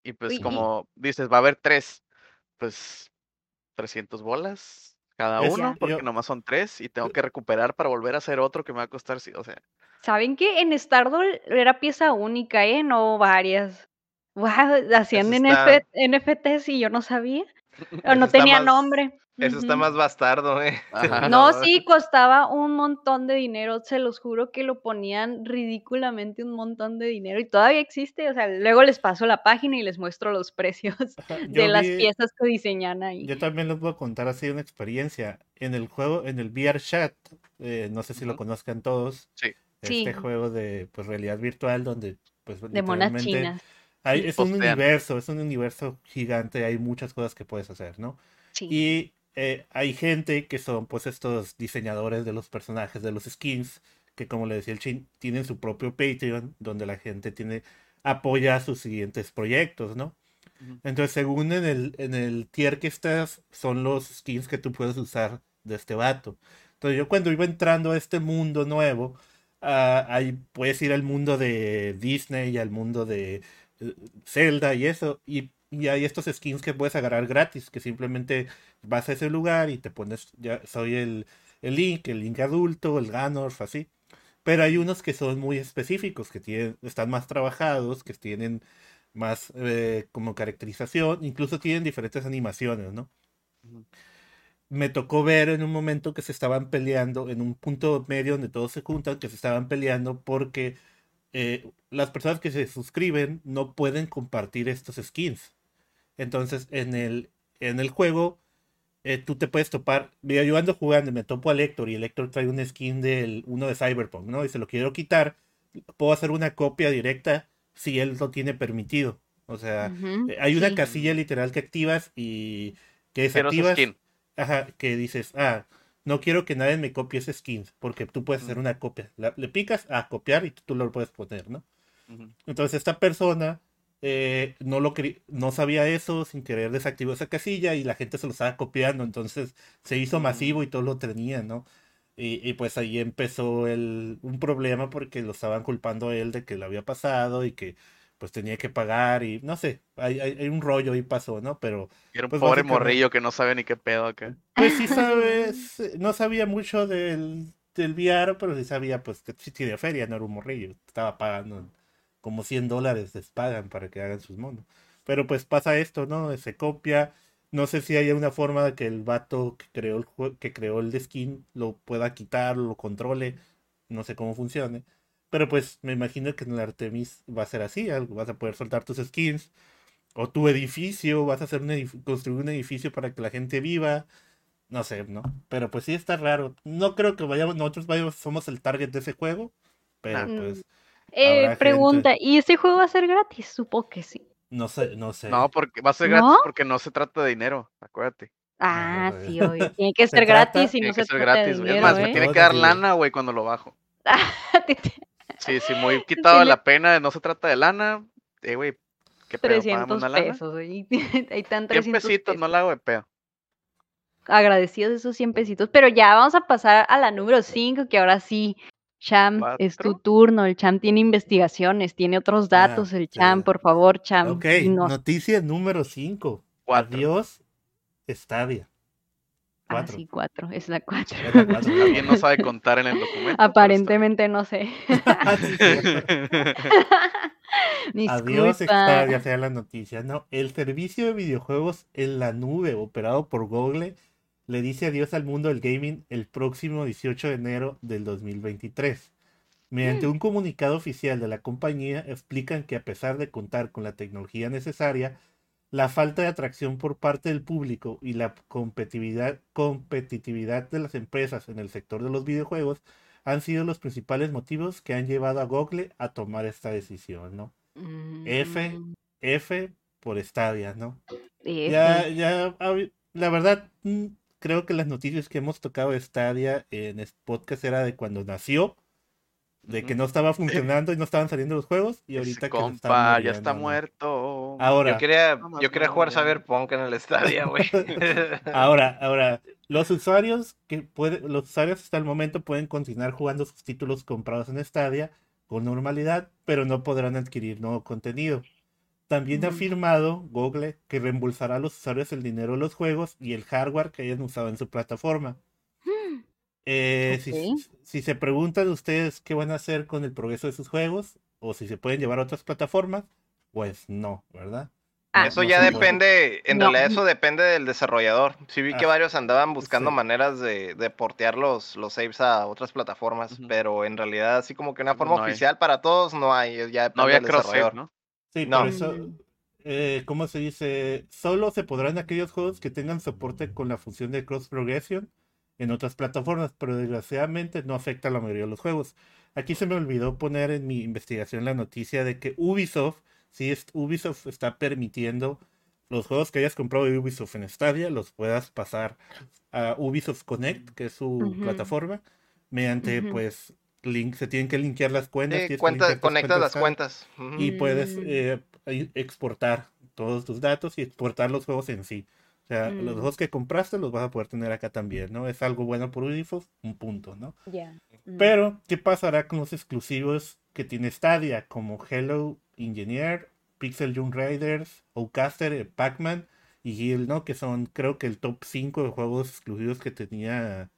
Y pues, como dices, va a haber tres, pues, 300 bolas cada uno, porque yo- nomás son tres y tengo que recuperar para volver a hacer otro que me va a costar, sí, o sea, ¿Saben que en Stardoll era pieza única, eh? No varias. Wow, hacían está- NFTs y yo no sabía. O no tenía más- nombre. Eso está más bastardo, ¿eh? Ajá. No, sí, costaba un montón de dinero, se los juro que lo ponían ridículamente un montón de dinero y todavía existe, o sea, luego les paso la página y les muestro los precios Ajá, de yo las vi- piezas que diseñan ahí. Yo también les voy a contar así una experiencia. En el juego, en el VR Chat, eh, no sé si lo conozcan todos. Sí. Sí. Este juego de pues, realidad virtual donde pues De monas literalmente chinas. hay- sí. es un universo, es un universo gigante, hay muchas cosas que puedes hacer, ¿no? Sí. Y eh, hay gente que son pues estos diseñadores de los personajes, de los skins, que como le decía el Chin, tienen su propio Patreon, donde la gente tiene, apoya sus siguientes proyectos, ¿no? Ujú. Entonces, según en el, en el tier que estás, son los skins que tú puedes usar de este vato. Entonces, yo cuando iba entrando a este mundo nuevo, ah, ahí puedes ir al mundo de Disney y al mundo de eh, Zelda y eso, y, y hay estos skins que puedes agarrar gratis, que simplemente vas a ese lugar y te pones, ya soy el, el Link, el Link adulto, el Ganondorf, así. Pero hay unos que son muy específicos, que tienen, están más trabajados, que tienen más eh, como caracterización, incluso tienen diferentes animaciones, ¿no? Me tocó ver en un momento que se estaban peleando, en un punto medio donde todos se juntan, que se estaban peleando porque eh, las personas que se suscriben no pueden compartir estos skins. Entonces, en el, en el juego, eh, tú te puedes topar. Mira, yo ando jugando y me topo a Héctor y el Héctor trae un skin del uno de Cyberpunk, ¿no? Y se lo quiero quitar. Puedo hacer una copia directa si él lo tiene permitido. O sea, hay una casilla literal que activas y que desactivas. skin. Ajá, que dices, ah, no quiero que nadie me copie ese skin, porque tú puedes hacer una copia. La- le picas a copiar y tú lo puedes poner, ¿no? Entonces esta persona eh, no lo no sabía eso, sin querer desactivó esa casilla y la gente se lo estaba copiando, entonces se hizo masivo y todo lo tenía, ¿no? Y, y pues ahí empezó el, un problema porque lo estaban culpando a él de que le había pasado y que pues tenía que pagar y no sé, hay, hay, hay un rollo ahí pasó, ¿no? Pero era un Pues pobre morrillo que no sabe ni qué pedo acá. pues sí sabes, eh, no sabía mucho del, del VR, pero sí sabía pues que sí tiene feria, no era un morrillo, estaba pagando como 100 dólares les pagan para que hagan sus monos. Pero pues pasa esto, ¿no? Se copia, no sé si hay una forma de que el vato que creó el que creó el de skin lo pueda quitar, lo controle, no sé cómo funcione. Pero pues me imagino que en el Artemis va a ser así, algo, vas a poder soltar tus skins o tu edificio, vas a hacer un edif- construir un edificio para que la gente viva. No sé, ¿no? Pero pues sí está raro. No creo que vayamos, nosotros vayamos, somos el target de ese juego. Pero Ah. pues, Eh, pregunta, ¿y este juego va a ser gratis? Supongo que sí. no sé, no sé. No, porque va a ser gratis ¿No? porque no se trata de dinero, acuérdate. Ah, no, sí, no. obvio. Tiene que Se ser trata- gratis y Tiene no que se ser trata de gratis. Es dinero, más, me ¿eh? tiene que dar de- lana, güey, cuando lo bajo. Sí, sí, muy quitado de Tiene- la pena de no se trata de lana. Eh, güey, ¿qué pedo? Págame 300 una lana. pesos, güey. Ahí están 100 300 pesitos, no pesos. la hago de pedo. Agradecidos esos 100 pesitos. Pero ya vamos a pasar a la número 5, que ahora sí, Cham, es tu ¿Cuatro? turno. El Cham tiene investigaciones, tiene otros Ah, datos. El. Cham, por favor, Cham. Ok, noticia número 5. Cuatro. Adiós, Stadia. Ah, Cuatro. sí, 4. Es la 4. Es la cuatro. Alguien no sabe contar en el documento. Aparentemente no sé. Adiós. Stadia, sea la noticia. No, el servicio de videojuegos en la nube operado por Google le dice adiós al mundo del gaming el próximo 18 de enero del 2023. Mediante un comunicado oficial de la compañía explican que a pesar de contar con la tecnología necesaria, la falta de atracción por parte del público y la competitividad, competitividad de las empresas en el sector de los videojuegos han sido los principales motivos que han llevado a Google a tomar esta decisión, ¿no? F. Mm, F por Stadia, ¿no? F. Ya, ya, la verdad, mm, creo que las noticias que hemos tocado de Stadia en este podcast era de cuando nació, de que no estaba funcionando y no estaban saliendo los juegos, y Ese ahorita que se están compa ya está muerto. Ahora, Yo quería, yo quería jugar. Cyberpunk en el Stadia, güey. Ahora, ahora, los usuarios que puede, los usuarios hasta el momento pueden continuar jugando sus títulos comprados en Stadia con normalidad, pero no podrán adquirir nuevo contenido. También ha afirmado Google que reembolsará a los usuarios el dinero de los juegos y el hardware que hayan usado en su plataforma. Eh, si, se preguntan ustedes qué van a hacer con el progreso de sus juegos o si se pueden llevar a otras plataformas, pues no, ¿verdad? Ah, Eso no ya puede. depende, en No. realidad eso depende del desarrollador. Sí vi que Ah, varios andaban buscando sí. maneras de, de portear los, los saves a otras plataformas, pero en realidad así como que una No forma hay. oficial para todos no hay, ya depende No había del cross save, desarrollador. ¿no? Sí, No. por eso, eh, ¿cómo se dice? Solo se podrán aquellos juegos que tengan soporte con la función de cross progression en otras plataformas, pero desgraciadamente no afecta a la mayoría de los juegos. Aquí se me olvidó poner en mi investigación la noticia de que Ubisoft, sí, es, Ubisoft está permitiendo los juegos que hayas comprado de Ubisoft en Stadia, los puedas pasar a Ubisoft Connect, que es su plataforma, mediante pues link, se tienen que linkear las cuentas. Sí, cuenta- conectas las cuentas. Y puedes Mm. eh, exportar todos tus datos y exportar los juegos en sí. O sea, los Mm. juegos que compraste los vas a poder tener acá también, ¿no? Es algo bueno por Ubisoft, un punto, ¿no? Ya. Mm. Pero, ¿qué pasará con los exclusivos que tiene Stadia? Como Hello Engineer, Pixel Junk Raiders, Outcaster, eh, Pac-Man y Guild, ¿no? Que son, creo que el top 5 de juegos exclusivos que tenía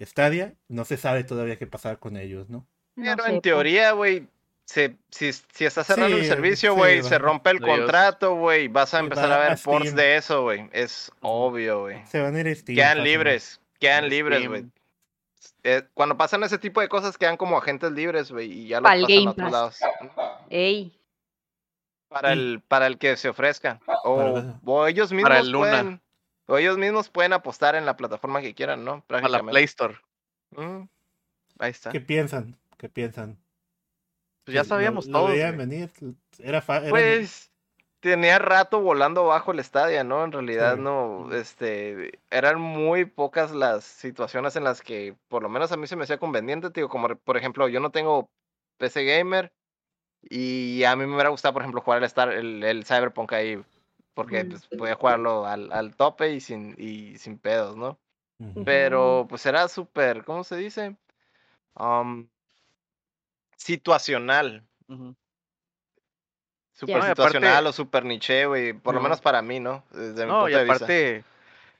Stadia. No se sabe todavía qué pasar con ellos, ¿no? No Pero sé, en pues. teoría, güey, si, si estás cerrando el servicio, güey, se rompe el contrato, güey, vas a Sí, empezar va a ver ports de eso, güey. Es obvio, güey. Se van a ir a Steam. Quedan libres, quedan libres, güey. Eh, cuando pasan ese tipo de cosas quedan como agentes libres, güey, y ya los Pa'l pasan Game a otros lados. Ey. Para Sí. el, para el que se ofrezca. O, o ellos mismos Para el Luna. pueden. O ellos mismos pueden apostar en la plataforma que quieran, ¿no? A la. Play Store. Mm. Ahí está. ¿Qué piensan? ¿Qué piensan? Pues ya sabíamos lo, lo todos. veían güey. venir. Era, fa- era- Pues. tenía rato volando bajo el estadio, ¿no? En realidad Sí. no, este, eran muy pocas las situaciones en las que, por lo menos a mí se me hacía conveniente, digo, como por ejemplo, yo no tengo PC gamer y a mí me hubiera gustado, por ejemplo, jugar el, Star, el, el Cyberpunk ahí, porque pues, podía jugarlo al, al tope y sin, y sin pedos, ¿no? Pero pues era súper, ¿cómo se dice? Um, situacional. No, y situacional aparte- o súper niche, güey. Por lo menos para mí, ¿no? Desde mi No, punto y de vista. aparte,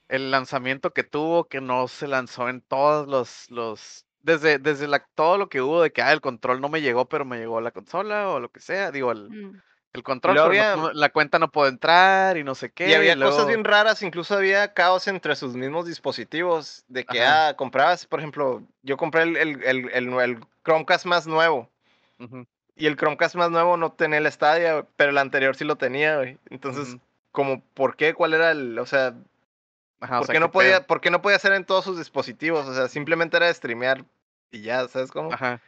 el lanzamiento que tuvo, que no se lanzó en todos los, los, desde, desde la, todo lo que hubo de que, ah, el control no me llegó, pero me llegó la consola o lo que sea, digo, el, Mm. El control, pero había- la cuenta no puede entrar y no sé qué. Y había cosas luego- bien raras, incluso había caos entre sus mismos dispositivos. De que, ah, comprabas, por ejemplo, yo compré el, el, el, el Chromecast más nuevo. Y el Chromecast más nuevo no tenía el Stadia, pero el anterior sí lo tenía, güey. Entonces, ujú. como, ¿por qué? ¿Cuál era el, o sea, Ajá, o ¿por, sea, qué no podía, pedo. ¿por qué no podía hacer en todos sus dispositivos? O sea, simplemente era de streamear y ya, ¿sabes cómo? Ajá.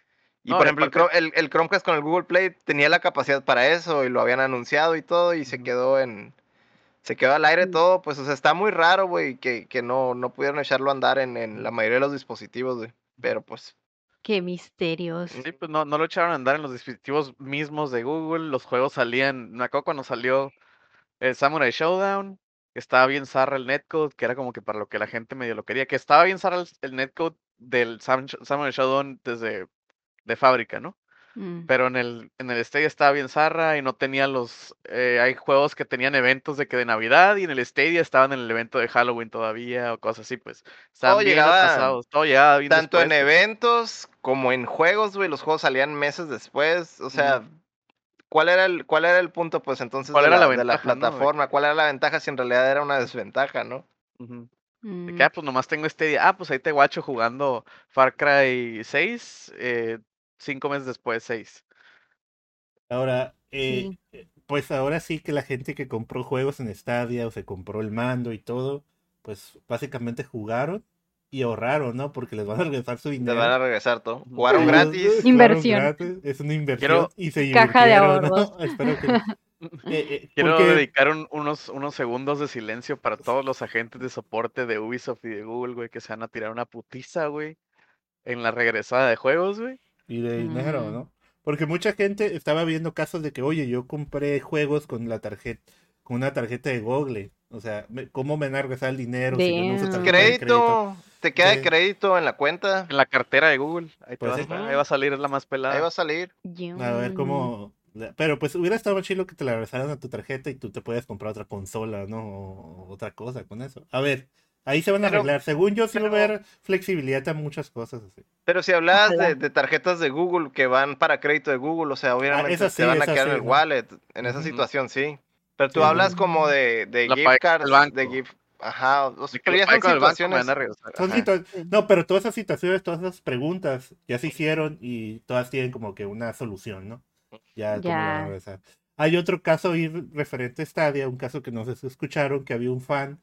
Y No, por ejemplo, Chrome- el, el Chromecast con el Google Play tenía la capacidad para eso y lo habían anunciado y todo y se quedó en... Se quedó al aire Mm. todo, pues, o sea, está muy raro, güey, que, que no, no pudieron echarlo a andar en, en la mayoría de los dispositivos, güey. Pero, pues, Qué misterios. Sí, pues no, no lo echaron a andar en los dispositivos mismos de Google. Los juegos salían. Me acuerdo cuando salió el Samurai Showdown, que estaba bien zarra el netcode, que era como que para lo que la gente medio lo quería. Que estaba bien zarra el, el netcode del Sam- Samurai Showdown desde de fábrica, ¿no? Mm. Pero en el, en el Stadia estaba bien zarra y no tenía los. eh, hay juegos que tenían eventos de que de Navidad y en el Stadia estaban en el evento de Halloween todavía o cosas así, pues. Estaban bien llegaba atrasados. Todo llegaba bien tanto en después, eventos como en juegos, güey, los juegos salían meses después, o sea... ¿Cuál era, el, ¿Cuál era el punto, pues, entonces, ¿Cuál de, era la, la de la ventaja, no? De- plataforma? ¿Cuál era la ventaja si en realidad era una desventaja, no? De Mm. que, ah, pues nomás tengo este día. Ah, pues ahí te guacho jugando Far Cry 6, eh, cinco meses después 6. Ahora, eh, Sí. eh, pues ahora sí que la gente que compró juegos en Stadia o se compró el mando y todo, pues básicamente jugaron y ahorraron, ¿no? Porque les van a regresar su Te dinero. van a regresar todo. Jugaron gratis. jugaron Inversión. gratis, Es una inversión Quiero- y se Caja de divirtieron, ¿no? ahorros. Espero que... eh, eh, Quiero porque- dedicar un- unos, unos segundos de silencio para todos los agentes de soporte de Ubisoft y de Google, güey, que se van a tirar una putiza, güey, en la regresada de juegos, güey. Y de dinero, Mm. ¿no? Porque mucha gente estaba viendo casos de que, oye, yo compré juegos con la tarjeta, con una tarjeta de Google. O sea, me- ¿cómo me van a regresar el dinero si yo no uso de Crédito. Te queda de crédito en la cuenta. En la cartera de Google. Ahí, te Pues vas ahí va a salir la más pelada. Ahí va a salir. A ver cómo. Pero pues hubiera estado chido que te la regresaran a tu tarjeta y tú te puedes comprar otra consola, ¿no? O otra cosa con eso. A ver, ahí se van a Pero- arreglar. Según yo, sí va a haber flexibilidad a muchas cosas así. Pero si hablas Ojalá. de, de tarjetas de Google que van para crédito de Google, o sea, obviamente esas te sí, van a quedar en el ¿no? wallet. En esa situación, sí. Pero tú Sí, hablas como de, de gift cards, de gift. Ajá, o sea, pero ya son banco, situaciones. van a regresar. Son Ajá. situa- No, pero todas esas situaciones, todas esas preguntas ya se hicieron y todas tienen como que una solución, ¿no? Ya, cómo lo van a Ya. regresar. Hay otro caso ahí referente a Stadia, un caso que no sé si escucharon, que había un fan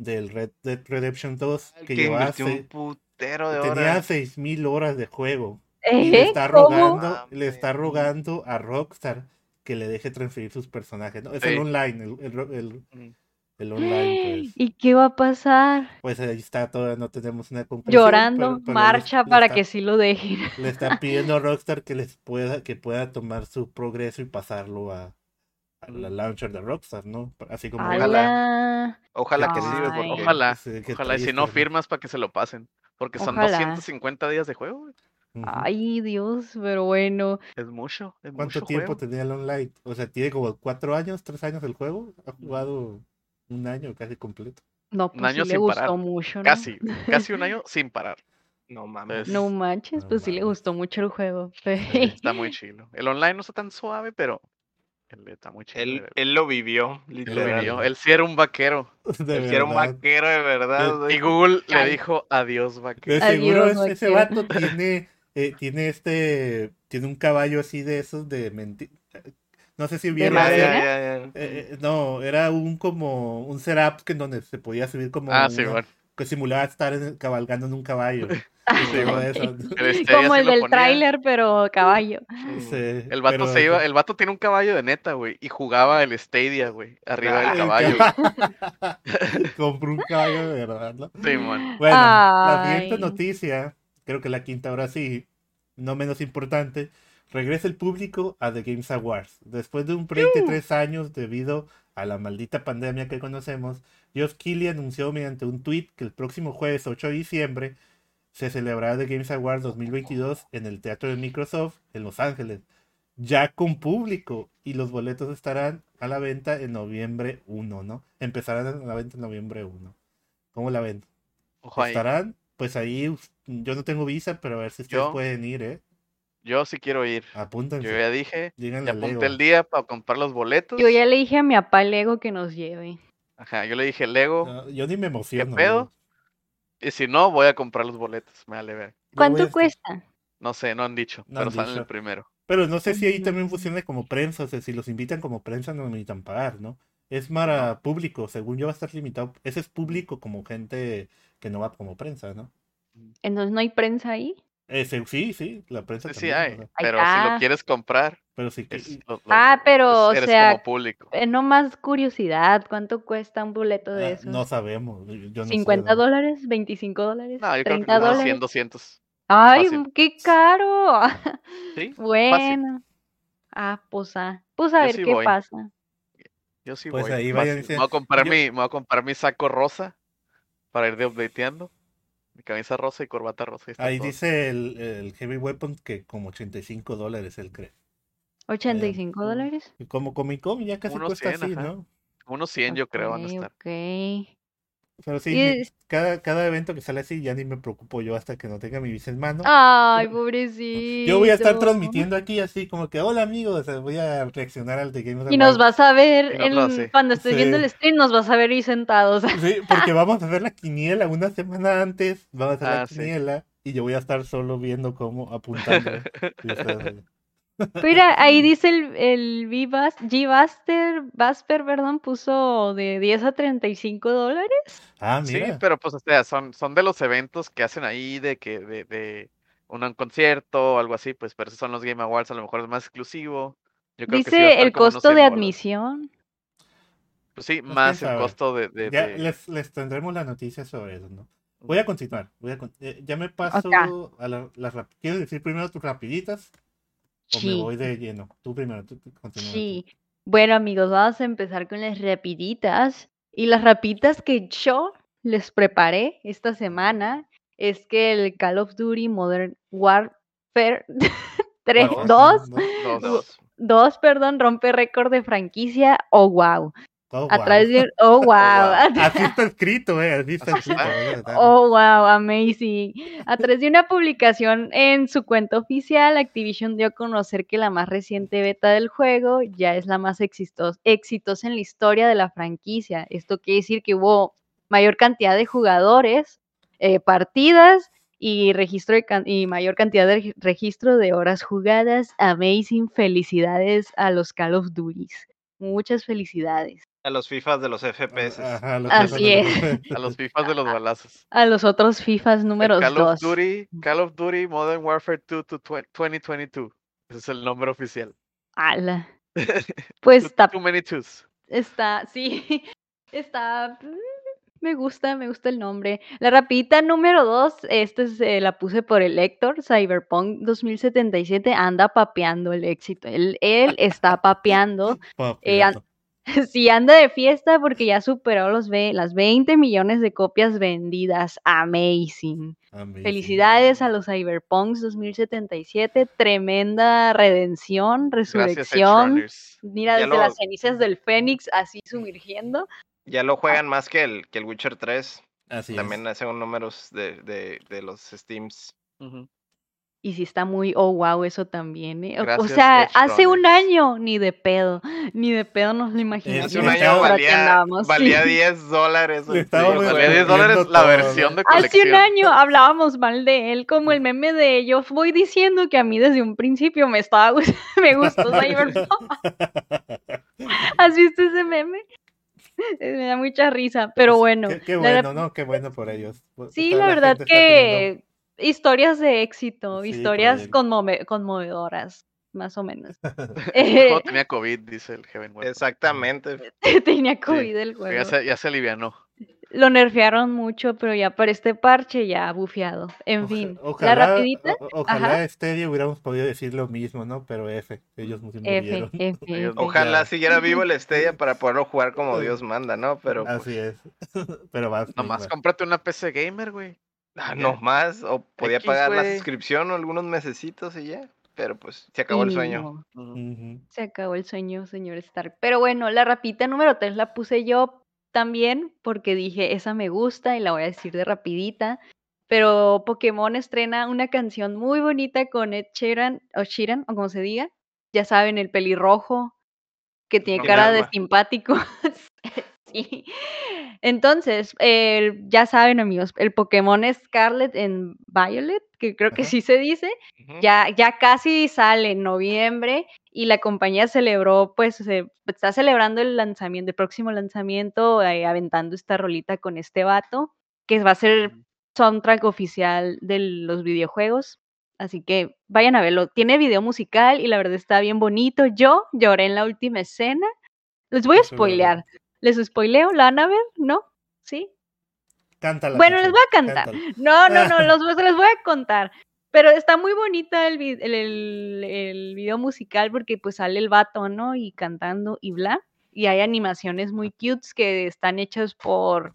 del Red Dead Redemption 2 El que que llevaba un putero de tenía horas. 6000 horas de juego. Y le ¿Eh? está ¿Cómo? rogando, le está rogando a Rockstar que le deje transferir sus personajes. ¿no? Es Sí. el online, el, el, el- Mm. el online, pues. ¿Y qué va a pasar? Pues ahí está, todavía no tenemos una conclusión. Llorando, pero- pero marcha les- para está- que sí lo dejen. Le está pidiendo a Rockstar que les pueda, que pueda tomar su progreso y pasarlo a, a la launcher de Rockstar, ¿no? Así como ¡Hala! Ojalá que sí, porque Ojalá, Sí, qué ojalá. Y si no firmas para que se lo pasen. Porque son Ojalá. 250 días de juego, güey. Ay, Dios, pero bueno. Es mucho, es ¿Cuánto mucho tiempo juego. tenía el online? O sea, tiene como cuatro años, tres años el juego. Ha jugado un año casi completo. No, pues año sí le gustó parar. mucho, ¿no? Casi, casi un año sin parar. No mames. Es- No manches, No pues sí le gustó mucho el juego. Está muy chilo. El online no está tan suave, pero él está muy Él, él lo vivió, Él lo literal. vivió. Él sí era un vaquero. De Él sí era un vaquero de verdad. Y Google le dijo adiós, vaquero. De seguro Adiós, ese, ese vato tiene, eh, tiene este, tiene un caballo así de esos de mentira. No sé si vieron. Ya, madera? ese- ya, ya, ya. eh, eh, no, era un como un setup que en donde se podía subir como Ah, una- sí, bueno. Que simulaba estar en- cabalgando en un caballo. Sí, Como el del tráiler, pero caballo. Sí, El vato pero- se iba, el vato tiene un caballo de neta, güey, y jugaba el Stadia, güey, arriba Ah, del el caballo. Compró un caballo de verdad, ¿no? Sí, man. Bueno, la siguiente noticia, creo que la quinta ahora sí, no menos importante, regresa el público a The Games Awards. Después de un 23 años debido a la maldita pandemia que conocemos, Geoff Keighley anunció mediante un tweet que el próximo jueves 8 de diciembre se celebrará The Games Awards 2022 en el Teatro de Microsoft en Los Ángeles, ya con público, y los boletos estarán a la venta en noviembre 1, ¿no? Empezarán a la venta en noviembre 1. ¿Cómo la ven? Ojo ahí. estarán, pues ahí yo no tengo visa, pero a ver si ustedes Yo, pueden ir, ¿eh? Yo sí quiero ir. Apúntense. Yo ya dije, díganle ya apunté Lego. el día para comprar los boletos. Yo ya le dije a mi papá Lego que nos lleve. Ajá, yo le dije Lego, No, yo ni me emociono. pedo? yo- y si no, voy a comprar los boletos. Me vale ver. a ¿Cuánto cuesta? No sé, no han dicho, No han pero salen dicho. el primero. Pero no sé si ahí también funciona como prensa, o sea, si los invitan como prensa no necesitan pagar, ¿no? Es para público, según yo va a estar limitado. Ese es público como gente que no va como prensa, ¿no? Entonces no hay prensa ahí. Ese, sí, sí, la prensa Sí, sí también, hay, sea, Ahí pero si lo quieres comprar, pero sí que es, lo- lo- Ah, pero, o es- eres sea, como público. Eh, no más curiosidad, ¿cuánto cuesta un boleto de ah, esos? no sabemos, yo no sé, ¿50 ¿no? dólares? ¿25 dólares? No, yo creo que ¿30 dólares? 100, 200. ¡Ay, fácil. qué caro! Sí, bueno. Ah, pues a, pues a Yo ver sí qué voy. pasa. yo sí Pues voy. ahí fácil. vayan, Me voy a comprar yo- mi, me voy a comprar mi saco rosa para ir de updateando. Mi camisa rosa y corbata rosa. y Ahí todo. dice el, el Heavy Weapon que como 85 dólares él cree. ¿85 Mm. dólares? Y como Comic Con ya casi Unos cuesta 100, así, ajá. ¿no? Unos 100 yo creo van a Ok, estar. ok. Pero sí, mi- cada, cada evento que sale así ya ni me preocupo yo hasta que no tenga mi visa en mano. Ay, pobrecito. Yo voy a estar transmitiendo aquí así como que, hola amigos, eh, voy a reaccionar al The Game Y nos vas a ver, en- cuando estés viendo el stream, nos vas a ver ahí sentados. Sí, porque vamos a hacer la quiniela una semana antes, vamos a hacer la Ah, sí. quiniela y yo voy a estar solo viendo cómo, apuntando. Mira, ahí dice el, el Vivas, G-Baster, Vasper, perdón, puso de 10 a 35 dólares. ah, Sí, mira. pero pues o sea, son, son de los eventos que hacen ahí de que de, de un, un concierto o algo así, pues pero esos son los Game Awards, a lo mejor es más exclusivo. Yo creo que sí va a Dice el costo 100 de bolas. admisión. Pues sí, quién más el costo de, de- Ya de- les, les tendremos la noticia sobre eso, ¿no? Voy a continuar. Voy a con- eh, ya me paso a la- las rap- ¿Quieres decir primero tus rapiditas? O me voy de lleno. Tú primero, tú, tú continúa. Sí. Bueno, amigos, vamos a empezar con las rapiditas. Y las rapiditas que yo les preparé esta semana es que el Call of Duty Modern Warfare 3, Bueno, 2, ¿no? dos- Dos. 2, perdón, rompe récord de franquicia. Oh, wow. Oh, A wow. través de. Oh, wow. wow. Así está escrito, eh. Así está escrito. Oh, wow, amazing. A través de una publicación en su cuenta oficial, Activision dio a conocer que la más reciente beta del juego ya es la más exito- exitosa en la historia de la franquicia. Esto quiere decir que hubo mayor cantidad de jugadores, eh, partidas y registro de can- y mayor cantidad de regi- registro de horas jugadas. Amazing, felicidades a los Call of Duty. Muchas felicidades. A los FIFAs de los FPS. Ajá, Así es. a los FIFAs de los balazos. A los otros FIFAs números Call of 2. Duty, Call of Duty Modern Warfare 2 to 2022. Ese es el nombre oficial. Ala. Pues está, Too many twos. está, sí, está, me gusta, me gusta el nombre. La rapidita número dos, esta se la puse por el Héctor, Cyberpunk 2077, anda papeando el éxito. Él, él está papeando, Eh, sí, anda de fiesta porque ya superó los ve- las 20 millones de copias vendidas. Amazing. Amazing. Felicidades a los Cyberpunks 2077, tremenda redención, resurrección. Mira, Ya desde lo- las cenizas del Fénix, así sumergiendo. Ya lo juegan más que el, que el Witcher 3. Así También es. hacen números de, de, de los Steams. Ujú. Y sí está muy, oh, wow, eso también. ¿eh? O- sea, hace un año, ni de pedo, ni de pedo nos lo imaginamos. Hace un año valía, valía 10 dólares. Valía juego. 10 dólares la versión de Hace un colección. año hablábamos mal de él, como el meme de yo voy diciendo que a mí desde un principio me estaba me gustó Cyberpunk. ¿Has visto ese meme? Me da mucha risa, pero bueno. Qué, bueno, ¿no? Qué bueno por ellos. Pues, Sí, toda la verdad que historias de éxito, Sí, historias conmove- conmovedoras, más o menos. Eh, tenía COVID, dice el Heaven Web. Exactamente. tenía COVID el Ya juego. se, ya se alivianó. Lo nerfearon mucho, pero ya para este parche ya bufeado. En Oja- fin, Ojalá, la rapidita. o- ojalá Ajá. Stadia hubiéramos podido decir lo mismo, ¿no? Pero F, ellos murieron. F, F. Ojalá Ya. siguiera vivo el Stadia para poderlo jugar como Dios manda, ¿no? Pero pues, Así es. Pero va. Nomás cómprate una PC gamer, güey. Ah, no más. O podía X, pagar la suscripción o algunos mesecitos y ya. Pero pues se acabó el sueño. no, se acabó el sueño, señor Stark. Pero bueno, la rapita número 3 la puse yo también porque dije, esa me gusta y la voy a decir de rapidita. Pero Pokémon estrena una canción muy bonita con Ed Sheeran, o Sheeran, o como se diga. Ya saben, el pelirrojo, que tiene cara de simpático. sí. Entonces, ya saben, amigos, el Pokémon Scarlet en Violet, que creo que Ajá. sí se dice, ya, ya casi sale en noviembre y la compañía celebró, pues, se- está celebrando el lanzamiento, el próximo lanzamiento, eh, aventando esta rolita con este vato, que va a ser soundtrack oficial de los videojuegos. Así que vayan a verlo. Tiene video musical y la verdad está bien bonito. Yo lloré en la última escena. Les voy a spoilear. ¿Les spoileo? ¿La van a ver? ¿No? ¿Sí? Cántala. Bueno, les voy a cantar. cántala. No, no, no, los, se los voy a contar. Pero está muy bonita el, el- el video musical porque pues sale el vato, ¿no? Y cantando y bla. Y hay animaciones muy cutes que están hechas por,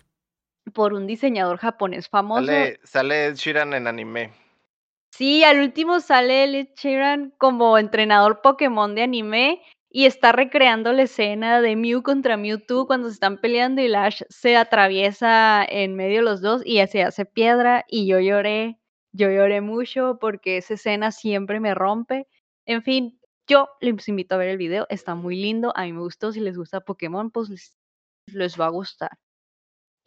por un diseñador japonés famoso. Sale, sale Ed Sheeran en anime. Sí, al último sale Ed Sheeran como entrenador Pokémon de anime y está recreando la escena de Mew contra Mewtwo cuando se están peleando y Lash se atraviesa en medio de los dos y se hace piedra y yo lloré, yo lloré mucho porque esa escena siempre me rompe. En fin, yo les invito a ver el video, está muy lindo, a mí me gustó, si les gusta Pokémon, pues les, les va a gustar.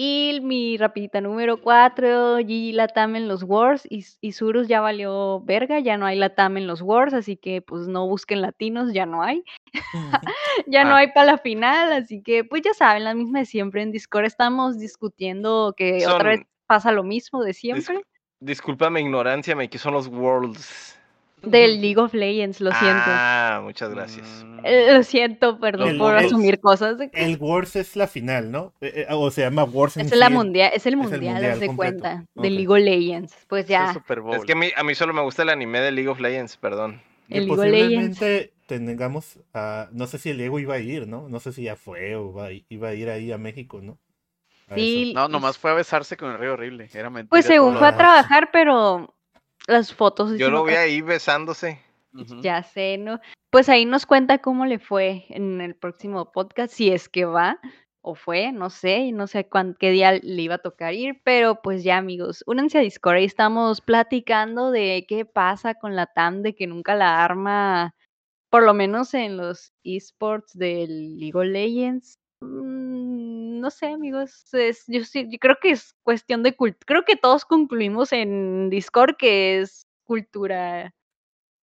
Y mi rapidita número 4, Gigi Latam en los Wars y, y Surus ya valió verga, ya no hay Latam en los Wars, así que pues no busquen latinos, ya no hay. ya no Ah. hay para la final, así que pues ya saben, la misma de siempre. En Discord estamos discutiendo que otra vez pasa lo mismo de Dis- siempre. Disculpa mi ignorancia, me son los Worlds. Del League of Legends, lo siento. Ah, muchas gracias. Eh, Lo siento, perdón El- por el- asumir cosas. El Wars es la final, ¿no? Eh, eh, o se llama Wars en Es, la mundial, es el el mundial, haz mundial de cuenta, Ok. del League of Legends. Pues es el ya. Es que a mí, a mí solo me gusta el anime de League of Legends, perdón. El League of Legends. posiblemente tengamos a... No sé si el Diego iba a ir, ¿no? No sé si ya fue o va- iba a ir ahí a México, ¿no? A Sí, No, nomás fue a besarse con el río horrible. Era mentira. Pues según fue a demás. trabajar, pero las fotos. Yo lo vi ahí besándose. Ya sé, ¿no? Pues ahí nos cuenta cómo le fue en el próximo podcast, si es que va o fue, no sé, no sé cuán, qué día le iba a tocar ir, pero pues ya amigos, únanse a Discord, ahí estamos platicando de qué pasa con la TAM, de que nunca la arma, por lo menos en los esports del League of Legends. No sé, amigos, es- yo, sí- yo creo que es cuestión de cultura. Creo que todos concluimos en Discord que es cultura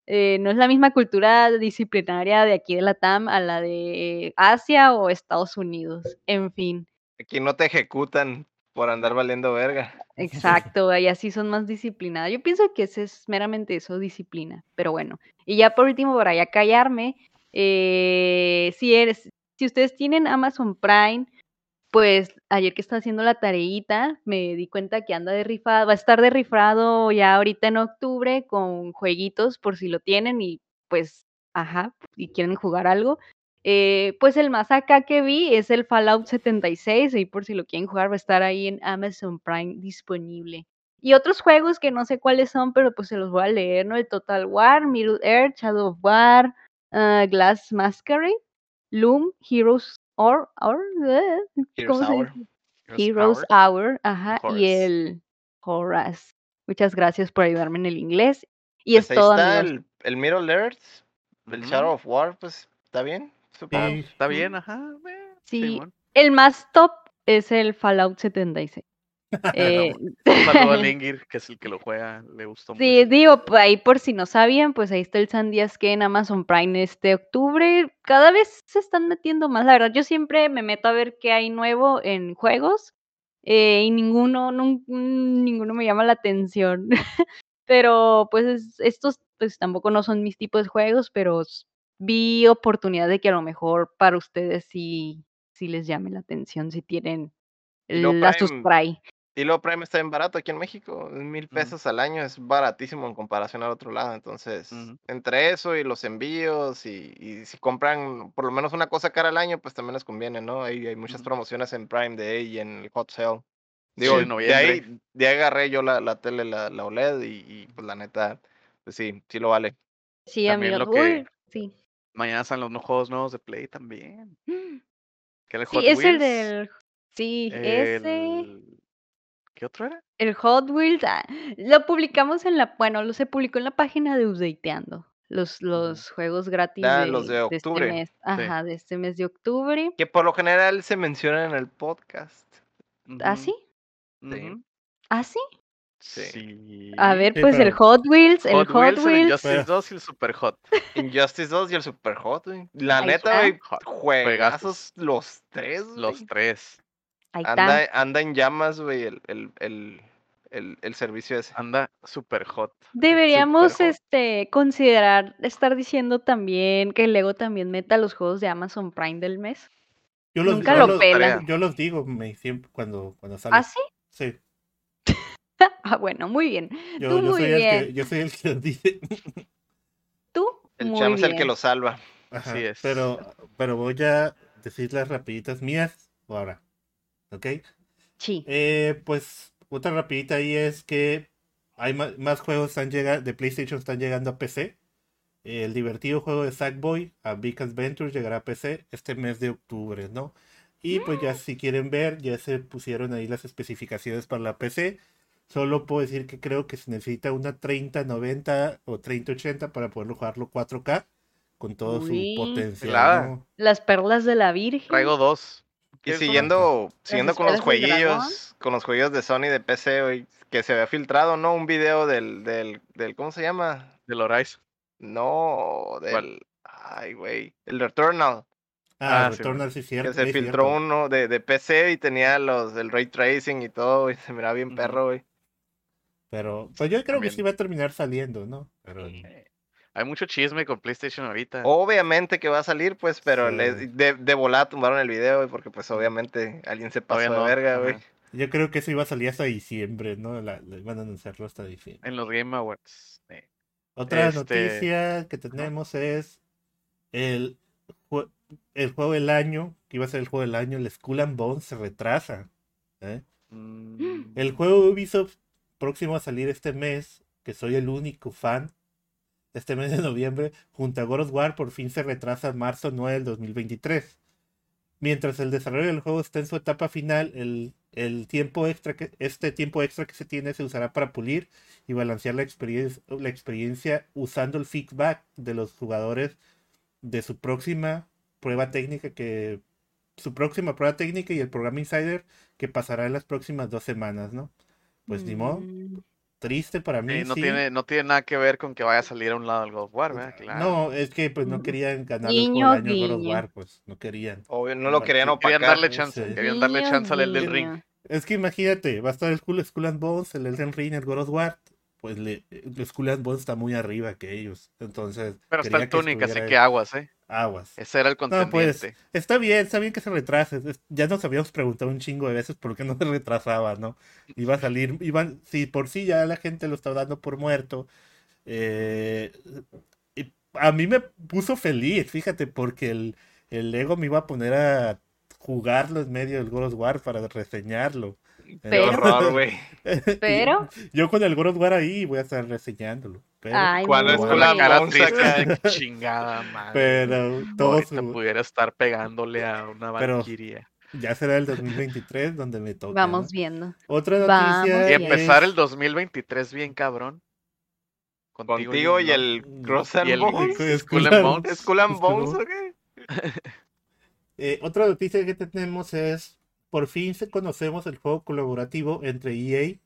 eh, no es la misma cultura disciplinaria de aquí de la TAM a la de Asia o Estados Unidos. En fin, Aquí no te ejecutan por andar valiendo verga. exacto, allá sí son más disciplinadas. Yo pienso que ese es meramente eso, disciplina. Pero bueno, y ya por último, para ya callarme, eh, si eres, si ustedes tienen Amazon Prime, pues ayer que estaba haciendo la tareita, me di cuenta que anda de rifado, va a estar de rifado ya ahorita en octubre con jueguitos por si lo tienen y pues, ajá, y quieren jugar algo. Eh, pues el más acá que vi es el Fallout 76 y por si lo quieren jugar va a estar ahí en Amazon Prime disponible. Y otros juegos que no sé cuáles son, pero pues se los voy a leer, ¿no? El Total War, Middle Earth, Shadow of War, ah, Glass Masquerade, Loom, Heroes or, or eh, Heroes ¿Cómo se Hour. dice? Heroes Heroes Hour. Hour, ajá, y el Horace. Muchas gracias por ayudarme en el inglés. Y Pues es ahí todo, está amigos. el, el Middle Earth, el Ujú. Shadow of War, pues está bien. supongo. Sí. Está bien, ajá. eh, Sí, Simón. el más top es el Fallout 76. Eh, Un saludo a que es el que lo juega, le gustó Sí, mucho. digo, pues, ahí por si no sabían, pues ahí está el Sandías que en Amazon Prime este octubre. Cada vez se están metiendo más, la verdad. Yo siempre me meto a ver qué hay nuevo en juegos eh, y ninguno, mm, ninguno me llama la atención. Pero pues es- estos pues tampoco no son mis tipos de juegos, pero vi oportunidad de que a lo mejor para ustedes sí, sí les llame la atención si tienen luego la Asus Prime. Y luego Prime está bien barato aquí en México, mil pesos al año, es baratísimo en comparación al otro lado. Entonces, entre eso y los envíos, y, y si compran por lo menos una cosa cara al año, pues también les conviene, ¿no? Hay, hay muchas promociones en Prime Day y en el Hot Sale. Digo, en de ahí, noviembre. de ahí agarré yo la, la tele, la, la OLED, y, y, pues la neta, pues sí, sí lo vale. Sí, También amigo. lo que- Uy, sí. Mañana salen los nuevos juegos nuevos de Play también. Que el Sí, Hot es el del. Sí, ese. ¿Qué otro era? El Hot Wheels. ah, lo publicamos en la. Bueno, lo se publicó en la página de Updateando. Los, los juegos gratis Ah, de, los de este octubre. mes. Ajá, de este mes de octubre. Que por lo general se menciona en el podcast. ¿Ah, Ujú, sí? Sí. ujú. ¿Ah, sí? Sí. Sí. A ver, Sí, pues el pero- Hot Wheels, el Hot, Hot Wheels, el Wheels. Injustice Pero- 2 y el Super Hot. Injustice 2 y el Super Hot, güey. La Ahí neta, está. güey, Hot- juegazos los tres, Los tres. Anda, está. anda en llamas, güey, el, el, el, el, el servicio ese. Anda Super Hot. Deberíamos Super Hot. este considerar estar diciendo también que Lego también meta los juegos de Amazon Prime del mes. Yo los, Nunca yo lo los- pelan. Yo los digo me, siempre cuando, cuando salen. ¿Ah, sí? Sí. Ah, bueno, muy bien. Yo, Tú yo muy soy el bien. que, yo soy el que lo dice. Tú, El muy cham es el que lo salva. Ajá, Así es. Pero, pero voy a decir las rapiditas mías ahora. ¿Ok? Sí. Eh, pues otra rapidita ahí es que hay más, juegos están llega- de PlayStation están llegando a PC. El divertido juego de Sackboy, a Big Adventure, llegará a PC este mes de octubre, ¿no? Y pues ya si quieren ver, ya se pusieron ahí las especificaciones para la PC. Solo puedo decir que creo que se necesita una 3090 o 3080 para poderlo jugarlo 4K con todo Uy. su potencial. Las perlas de la Virgen. Traigo dos. Y ¿Quieres siguiendo, siguiendo con los jueguillos, con los juegos de Sony de PC, güey, que se había filtrado, ¿no? Un video del, del, del, ¿cómo se llama? Del Horizon. No, ¿Cuál? del, ay, güey, el Returnal. Ah, Ah, sí, Returnal sí es cierto. Que se sí, filtró cierto. uno de, de PC y tenía los del ray tracing y todo, güey. Se miraba bien perro, güey. Pero pues yo creo que sí va a terminar saliendo, ¿no? Pero Eh, Hay mucho chisme con PlayStation ahorita. Obviamente que va a salir, pues, pero Sí. le- de, de volada tumbaron el video, güey, porque pues obviamente alguien se pasó Todavía de no, verga, güey. yo creo que eso iba a salir hasta diciembre, ¿no? La, la- van a anunciarlo hasta diciembre. En los Game Awards. eh. Otra Este, noticia que tenemos es el, el juego del año, que iba a ser el juego del año, el Skull and Bones se retrasa. ¿eh? Mm, El juego de Ubisoft próximo a salir este mes, que soy el único fan, este mes de noviembre, junto a God War, por fin se retrasa a marzo 9 del 2023. Mientras el desarrollo del juego está en su etapa final, el, tiempo extra que, este tiempo extra que se tiene se usará para pulir y balancear la experiencia, la experiencia usando el feedback de los jugadores de su próxima prueba técnica que su próxima prueba técnica y el programa Insider que pasará en las próximas dos semanas, ¿no? Pues Mm, triste para mí. sí, no, sí. tiene, no tiene nada que ver con que vaya a salir a un lado del God of War, ¿verdad? Claro. No, es que pues no querían ganar el año God of. War, pues no querían. Obvio, no lo querían Querían Querían darle chance, Sí. querían darle chance al Elden. Ring. Es que imagínate, va a estar el Skull, Skull and Bones, el Elden Ring, el God of War. Pues le, el Skull and Bones está muy arriba que ellos. Entonces, Pero está el Tunic, así estuviera que aguas, ¿eh? aguas. Ese era el No, contendiente. pues está bien, está bien que se retrase. Ya nos habíamos preguntado un chingo de veces por qué no se retrasaba, ¿no? Iba a salir, iban, si por sí ya la gente lo está dando por muerto. eh, a mí me puso feliz, fíjate, porque el, el Lego me iba a poner a jugarlo en medio del of War para reseñarlo. Qué Pero- horror, güey. Pero, Yo con el God ahí voy a estar reseñándolo. Pero, ay, ¿Cuál es Con la cara triste, chingada madre. pero todo Ahorita su- pudiera estar pegándole a una valquiria. ya será el 2023 donde me toca. Vamos ¿no? viendo. Otra Vamos noticia. Y bien. empezar el 2023 bien cabrón. Contigo y ¿no? el Cross Y and el- Bones. Skull Skull and Bones. ¿Es Skull and Bones and- o qué? Eh, otra noticia que tenemos es por fin se conocemos el juego colaborativo entre EA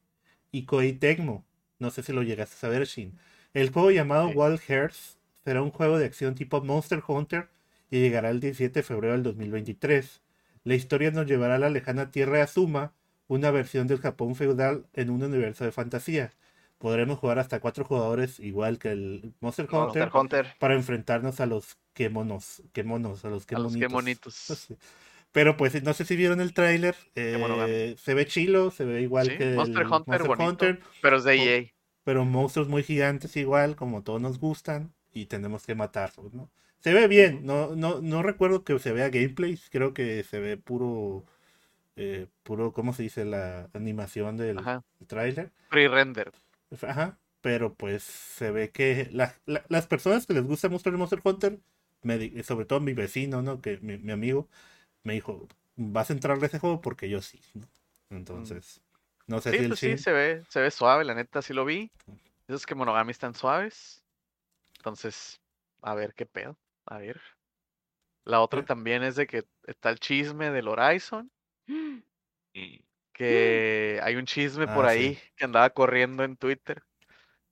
y Koei Tecmo. No sé si lo llegaste a saber, Shin. El juego llamado. Wild Hearts será un juego de acción tipo Monster Hunter y llegará el 17 de febrero del 2023. La historia nos llevará a la lejana tierra de Azuma, una versión del Japón feudal en un universo de fantasía. Podremos jugar hasta cuatro jugadores igual que el Monster Hunter Monster Hunter. para enfrentarnos a los quemonos, quemonos, a los A los quemonitos. Pero pues no sé si vieron el tráiler, eh, se ve chilo, se ve igual Sí, que Monster el Hunter, Pero es de. EA. pero monstruos muy gigantes igual, como todos nos gustan, y tenemos que matarlos, ¿no? Se ve bien, no, no, no recuerdo que se vea gameplay, creo que se ve puro, eh, puro, ¿cómo se dice? La animación del tráiler. Pre-render. Ajá, pero pues se ve que la- la- las personas que les gusta Monster Monster Hunter, me sobre todo mi vecino, ¿no? Que mi, mi amigo, me dijo, vas a entrarle a ese juego porque yo sí, ¿no? Entonces, no sé Sí, si el pues sí, se ve, se ve suave, la neta, sí lo vi. Esos que monogami están suaves. Entonces, a ver qué pedo. A ver. La otra Eh. también es de que está el chisme del Horizon. Que hay un chisme por Ah, sí. ahí que andaba corriendo en Twitter.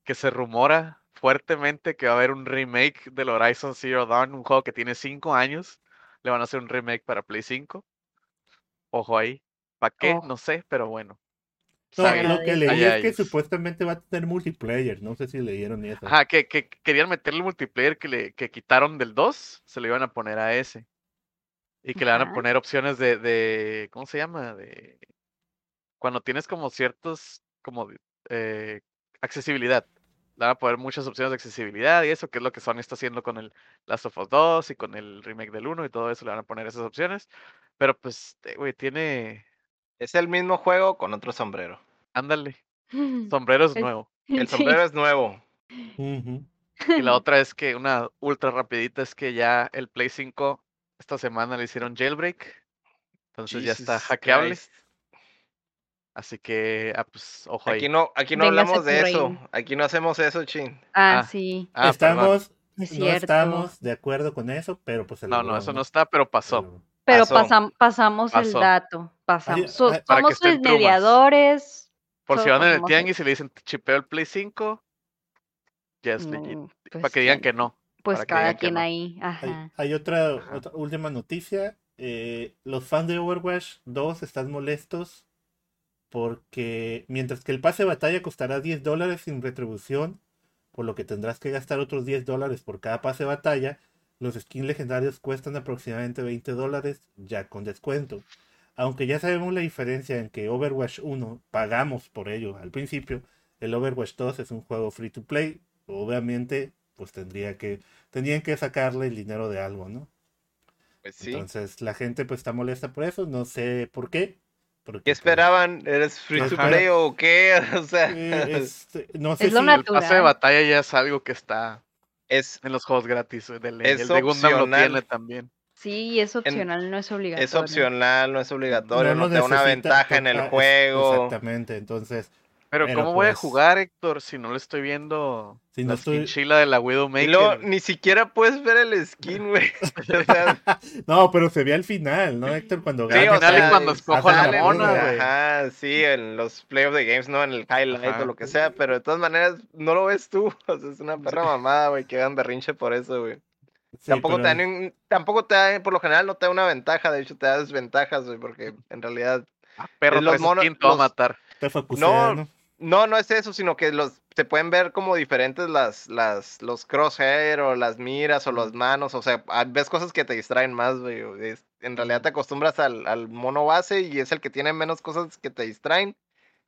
Que se rumora fuertemente que va a haber un remake del Horizon Zero Dawn, un juego que tiene 5 años. Le van a hacer un remake para Play 5. Ojo ahí. ¿Para qué? Ojo. No sé, pero bueno. No, lo que leí es que supuestamente va a tener multiplayer, no sé si leyeron eso. Ajá, que, que querían meterle el multiplayer que le que quitaron del 2, se lo iban a poner a ese. Y que le van a poner opciones de, de ¿cómo se llama? De cuando tienes como ciertos, como eh, accesibilidad. Le van a poner muchas opciones de accesibilidad y eso, que es lo que Sony está haciendo con el Last of Us 2 y con el remake del 1 y todo eso, le van a poner esas opciones. Pero pues, güey, tiene, Es el mismo juego con otro sombrero. ándale, sombrero es nuevo. El Sí. sombrero es nuevo. Y la otra es que una ultra rapidita es que ya el Play 5 esta semana le hicieron jailbreak. Entonces ya está hackeable. Christ. Así que, ah, pues, ojo ahí. Aquí no, aquí no Véngase hablamos de eso. reino. Aquí no hacemos eso, chin. Ah, Ah, sí, Ah, estamos, es no cierto. estamos de acuerdo con eso, pero pues se No, no, eso no está, pero pasó. Pero- Pero Pasó. pasam- pasamos el dato. Pasamos. So- somos los mediadores. Por si van en el tianguis y le dicen, "Te chipeo el Play 5, ya es legit. No, pues, para que digan que no. Pues cada quien no. ahí. Hay, Ajá. hay otra, Ajá. otra última noticia. eh, los fans de Overwatch 2 están molestos porque mientras que el pase de batalla costará 10 dólares sin retribución, por lo que tendrás que gastar otros 10 dólares por cada pase de batalla, los skins legendarios cuestan aproximadamente 20 dólares ya con descuento. Aunque ya sabemos la diferencia en que Overwatch 1 pagamos por ello al principio, el Overwatch 2 es un juego free to play, obviamente pues tendría que tendrían que sacarle el dinero de algo, ¿no? Pues sí. Entonces la gente pues está molesta por eso, no sé por qué. Porque, ¿Qué esperaban? ¿Eres free to play o qué? O sea, eh, este, no sé Es lo si El pase de Natural. batalla ya es algo que está es, en los juegos gratis. güey, del- Es el de Gundam lo tiene también. Sí, es opcional, no es obligatorio. es opcional, no es obligatorio, no, lo te da una ventaja en el juego. Exactamente, entonces Pero, Pero, ¿cómo voy a pues, jugar, Héctor, si no le estoy viendo Si no la estoy- de la Y Widowmaker? luego ni siquiera puedes ver el skin, güey. O sea, no, pero se ve al final, ¿no, Héctor? Cuando Sí, al final sea, cuando escojo la mona, güey. Ajá, sí, en los play of the games, ¿no? En el highlight Ajá. o lo que sea, pero de todas maneras no lo ves tú. O sea, es una perra mamada, güey, que hagan berrinche por eso, güey. Sí, tampoco pero- te da ningún- tampoco te da, por lo general no te da una ventaja, de hecho te da desventajas, güey, porque en realidad Ah, Perro, Es los traes monos- skin, te va a los- matar. te focusea, No, ¿no? No, no es eso, sino que los se pueden ver como diferentes las, las, los crosshair o las miras o las manos, o sea, ah, ves cosas que te distraen más, güey. en realidad te acostumbras al, al mono base y es el que tiene menos cosas que te distraen.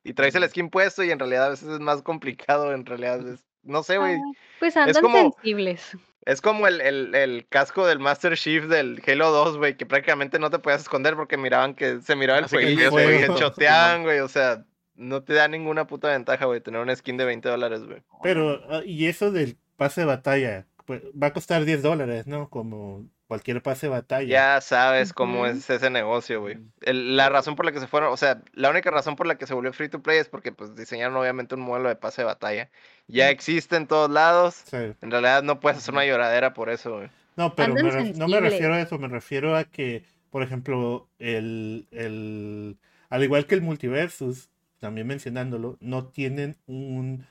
Y traes el skin puesto y en realidad a veces es más complicado, en realidad es, no sé, güey. Ah, Pues andan como- sensibles. Es como el, el, el casco del Master Chief del Halo 2, güey, que prácticamente no te podías esconder porque miraban que se miraba el Así fueguillo, güey, headshotteaban, güey, o sea, no te da ninguna puta ventaja, güey, tener una skin de 20 dólares, güey. Pero, ah, y eso del pase de batalla, pues, va a costar 10 dólares, ¿no? Como cualquier pase de batalla. Ya sabes cómo es ese negocio, güey. La razón por la que se fueron, o sea, la única razón por la que se volvió free to play es porque pues diseñaron obviamente un modelo de pase de batalla. Ya existe en todos lados. Sí. En realidad no puedes hacer una lloradera por eso, güey. No, pero me no me refiero a eso, me refiero a que por ejemplo, el, el, al igual que el Multiversus, también mencionándolo, no tienen un,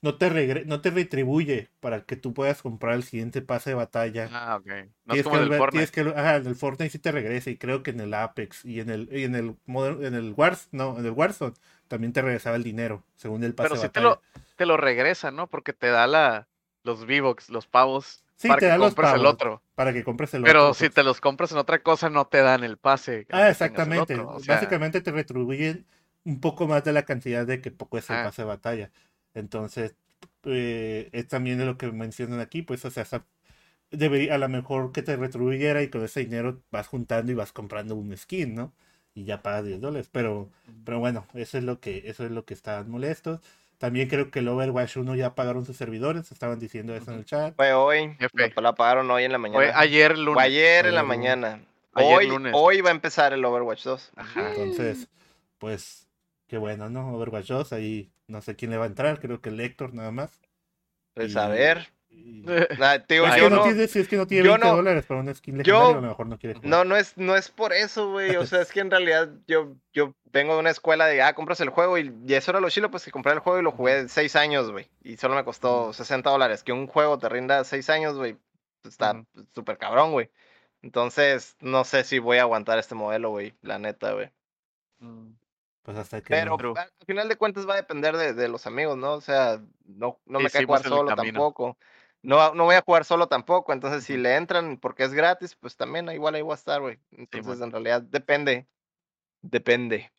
no te regre- no te retribuye para que tú puedas comprar el siguiente pase de batalla. Ah, ok. No es como que el volver- Fortnite. que- ajá, en el Fortnite sí te regresa y creo que en el Apex y en el y en el Modern- en el Wars, no, en el Warzone también te regresaba el dinero según el pase Pero de sí te batalla. lo, te lo regresa, ¿no? Porque te da la, los V-Bucks, los pavos, Sí, para te que da los compres el pavos, otro. para que compres el Pero otro. si pues. te los compras en otra cosa, no te dan el pase. Ah, el exactamente. o sea, Básicamente te retribuyen un poco más de la cantidad de que poco es el Ah. pase de batalla. Entonces, eh, es también de lo que mencionan aquí, pues, o sea, esa- debería, a lo mejor que te retribuyera y con ese dinero vas juntando y vas comprando un skin, ¿no? Y ya pagas 10 dólares. Pero, pero bueno, eso es lo que, eso es lo que estaban molestos. También creo que el Overwatch 1 ya pagaron sus servidores, estaban diciendo eso en el chat. Fue hoy, lo- la pagaron hoy en la mañana. fue ayer Fue lunes. ayer en la mañana. Ayer hoy, lunes. hoy va a empezar el Overwatch 2. Ajá. Entonces, pues, qué bueno, ¿no? Overwatch 2, ahí no sé quién le va a entrar, creo que el Lector nada más. Pues Y- a ver. y- Nah, Es que no no, tiene, si es que no tiene yo 20 no- dólares para un skin yo- legendario, a lo mejor no quiere jugar. no, no es, no es por eso, güey. O sea, es que en realidad yo, yo vengo de una escuela de, ah, compras el juego y, y eso era lo chilo, pues que compré el juego y lo jugué seis años, güey. Y solo me costó 60 dólares. Que un juego te rinda seis años, güey, pues, está súper cabrón, güey. Entonces, no sé si voy a aguantar este modelo, güey. La neta, güey. Mm, Pues hasta que Pero no. Al final de cuentas va a depender de, de los amigos, ¿no? O sea, no, no me cae jugar el solo camino. tampoco. No, no voy a jugar solo tampoco. Entonces, si le entran porque es gratis, pues también igual ahí voy a estar, güey. Entonces, bueno. en realidad, depende. Depende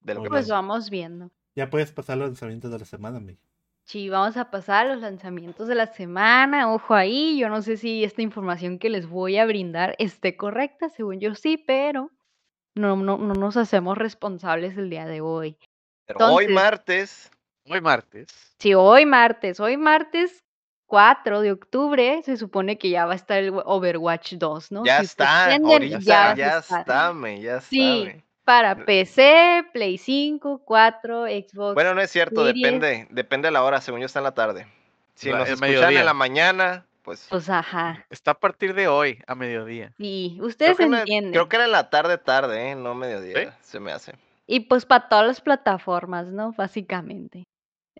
de lo que Muy Pues pase. vamos viendo. Ya puedes pasar los lanzamientos de la semana, Miguel. Sí, vamos a pasar a los lanzamientos de la semana. Ojo ahí, yo no sé si esta información que les voy a brindar esté correcta, según yo sí, pero no, no, no nos hacemos responsables el día de hoy. Pero hoy martes, Hoy martes. Si hoy martes, hoy martes 4 de octubre, se supone que ya va a estar el Overwatch 2, ¿no? ya Si está. Ahorita ya está, me, ya está, Sí. Para PC, Play 5, 4, Xbox. Bueno, no es cierto, Series. depende, depende de la hora, según yo está en la tarde. Si La- nos escuchan mediodía. en la mañana, pues. Pues ajá. Está a partir de hoy, a mediodía. Y Creo ustedes me- entienden. creo que era en la tarde, tarde, ¿eh? No mediodía, se me hace. Y pues para todas las plataformas, ¿no? Básicamente.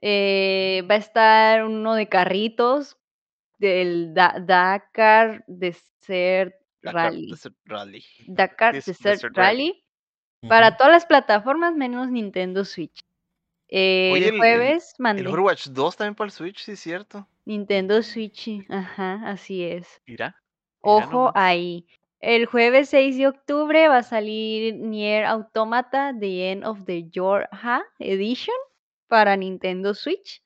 Eh, va a estar uno de carritos del Da- Dakar Desert Dakar Rally. Desert Rally. Dakar Des- Desert, Desert Rally. Rally. Para todas las plataformas menos Nintendo Switch. Eh, Oye, el el- el- jueves El mandé Overwatch 2 también para el Switch, sí, es cierto. Nintendo Switch. Ajá, así es. Mira. Ojo ahí. El jueves 6 de octubre va a salir Nier Automata The End of the Yorha Edition para Nintendo Switch.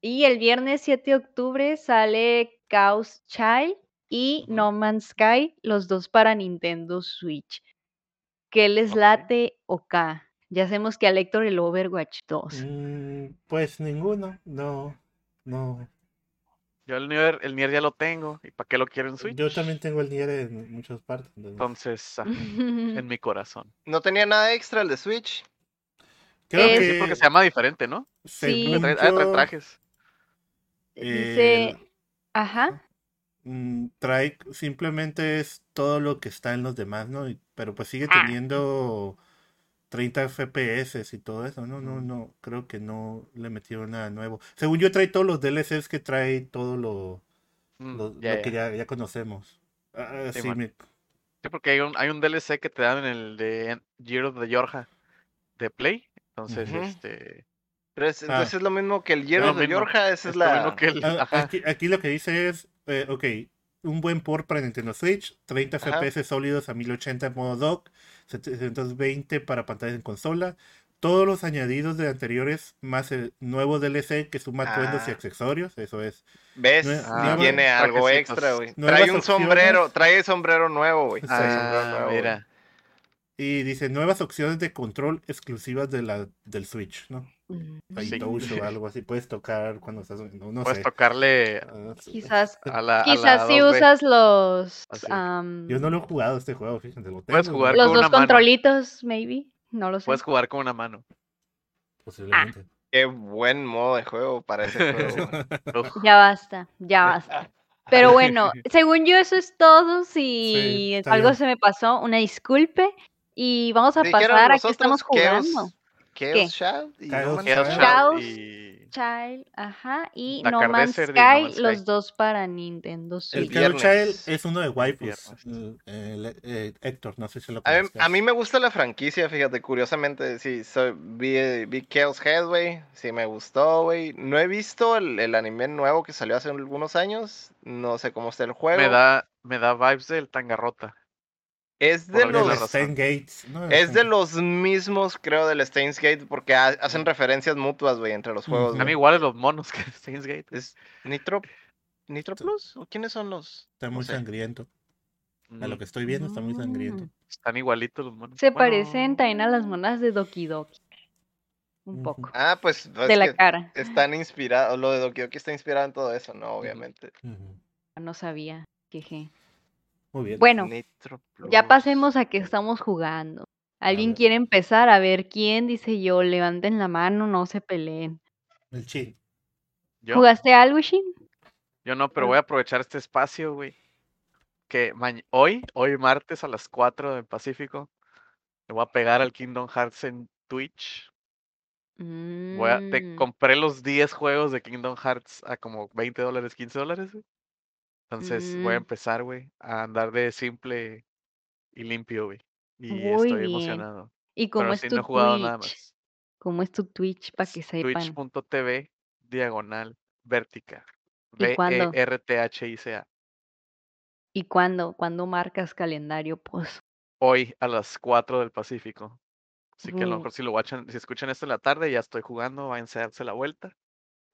Y el viernes 7 de octubre sale Chaos Child y. No Man's Sky, los dos para Nintendo Switch. ¿Qué les late o K? Ya sabemos que a Lector el Overwatch 2. Mm, pues ninguno, no, no. Yo el Nier, el Nier ya lo tengo. ¿Y para qué lo quiero en Switch? Yo también tengo el Nier en muchas partes. entonces- Entonces, ah, en mi corazón. No tenía nada extra el de Switch. Creo es- que Sí, porque se llama diferente, ¿no? Sí. según Trae, ah, trae yo, trajes. Dice, el- ajá. mm, trae simplemente es todo lo que está en los demás, ¿no? Pero pues sigue Ah. Teniendo 30 FPS y todo eso, no, no, no, creo que no le metieron nada nuevo. Según yo trae todos los DLCs que trae todo lo, Mm, lo, ya, lo que ya. ya, ya conocemos. Ah, Sí, sí, man. me- Sí, porque hay un, hay un DLC que te dan en el de of the Yorja de Play. Entonces, este. Pero es, Ah. entonces es lo mismo que el lo de Yorja. Esa es la. que el. Aquí, aquí lo que dice es, eh, ok, un buen port para Nintendo Switch, 30 Ajá. FPS sólidos a 1080 en modo dock, 720 para pantallas en consola, todos los añadidos de anteriores más el nuevo DLC que suma atuendos y Ah. accesorios, eso es. ¿Ves? Nue- tiene algo extra, güey. Trae un opciones. sombrero, trae el sombrero nuevo, güey. Ah, mira. Y dice nuevas opciones de control exclusivas de la, del Switch, ¿no? Mm, Sí. o algo así, puedes tocar cuando estás, no, no Puedes sé. tocarle Ah. Quizás, a la. a quizás la si 2D. usas los, am, Yo no lo he jugado este juego, fíjate, lo Puedes tengo, jugar ¿no? los con dos una mano. controlitos, maybe. No lo sé. Puedes jugar con una mano. Posiblemente. Qué buen modo de juego para ese juego. Ya basta, ya basta. Pero bueno, según yo eso es todo. Si Sí, algo bien. se me pasó, una disculpe. Y vamos a Dijeron pasar a qué estamos jugando. Chaos. Child y Chaos No Chaos Sky. Child Chaos. y Child, ajá, y La No Man's Cardesser y No Sky, Man's Sky. los dos para Nintendo El Switch. viernes. Carol Child es uno de waifus. el- el- eh, Héctor, no sé si lo A mí, conozcas. a mí me gusta la franquicia, fíjate, curiosamente, sí, soy, vi, vi Chaos Head, güey, sí me gustó, güey. No he visto el, el anime nuevo que salió hace algunos años, no sé cómo está el juego. me da, me da vibes del Tangarrota. Es de los, Gates. ¿no? es de los mismos, creo, del Steins Gate, porque ha- hacen referencias mutuas, güey, entre los juegos. Están iguales los monos que Steins Gate. ¿Es Nitro, Nitro Plus? ¿O quiénes son los? Está no muy sé. sangriento. A lo que estoy viendo está muy sangriento. Mm. Están igualitos los monos. Se Bueno, parecen también a las monas de Doki Doki. Un poco. Ah, pues, es de la que cara. están inspirados, lo de Doki Doki está inspirado en todo eso, ¿no? Obviamente. No sabía. Queje. Muy bien. Bueno, Nitro ya pasemos a qué estamos jugando. ¿Alguien quiere empezar? A ver quién, dice yo. Levanten la mano, no se peleen. El chin. ¿Yo? ¿Jugaste algo, Shin? Yo no, pero Ah. voy a aprovechar este espacio, güey. Que hoy, hoy martes a las 4 del Pacífico, le voy a pegar al Kingdom Hearts en Twitch. Voy a, te Mm, compré los 10 juegos de Kingdom Hearts a como 20 dólares, 15 dólares, güey. Entonces voy a Mm. empezar, güey, a andar de simple y limpio, güey. Y Muy estoy bien. emocionado. ¿Y cómo Pero es sí tu no he jugado nada Twitch? más. ¿Cómo es tu Twitch? Para que sepan. Twitch.tv diagonal vertica. ¿Y cuándo? V-E-R-T-H-I-C-A. ¿Y cuándo? ¿Cuándo marcas calendario? Pues Hoy a las 4 del Pacífico. Así que a lo mejor si lo watchan, si escuchan esto en la tarde, ya estoy jugando, váyanse a darse la vuelta.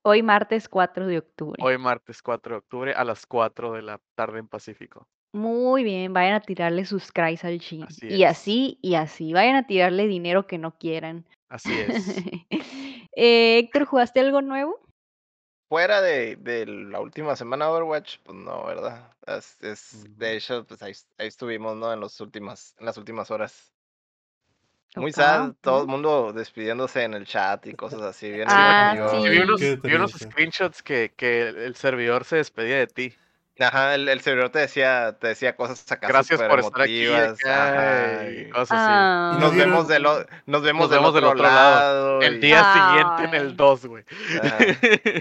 Hoy martes 4 de octubre. Hoy martes 4 de octubre a las 4 de la tarde en Pacífico. Muy bien, vayan a tirarle sus cries al. Así Y así, y así. Vayan a tirarle dinero que no quieran. Así es. Eh, Héctor, ¿jugaste algo nuevo? Fuera de, de la última semana de Overwatch, pues no, ¿verdad? Es, de hecho, pues ahí, ahí estuvimos, ¿no? En, los últimas, en las últimas horas. Muy sad, todo el mundo despidiéndose en el chat y cosas así. Bien Ah, sí. Vi unos, vi screenshots que, que el servidor se despedía de ti. Ajá, el, el servidor te decía, te decía cosas acá Gracias por estar aquí. ajá, cosas así. Ah, Nos vemos del, nos vemos Nos del, vemos del otro, otro lado. El y- día siguiente en el 2, güey.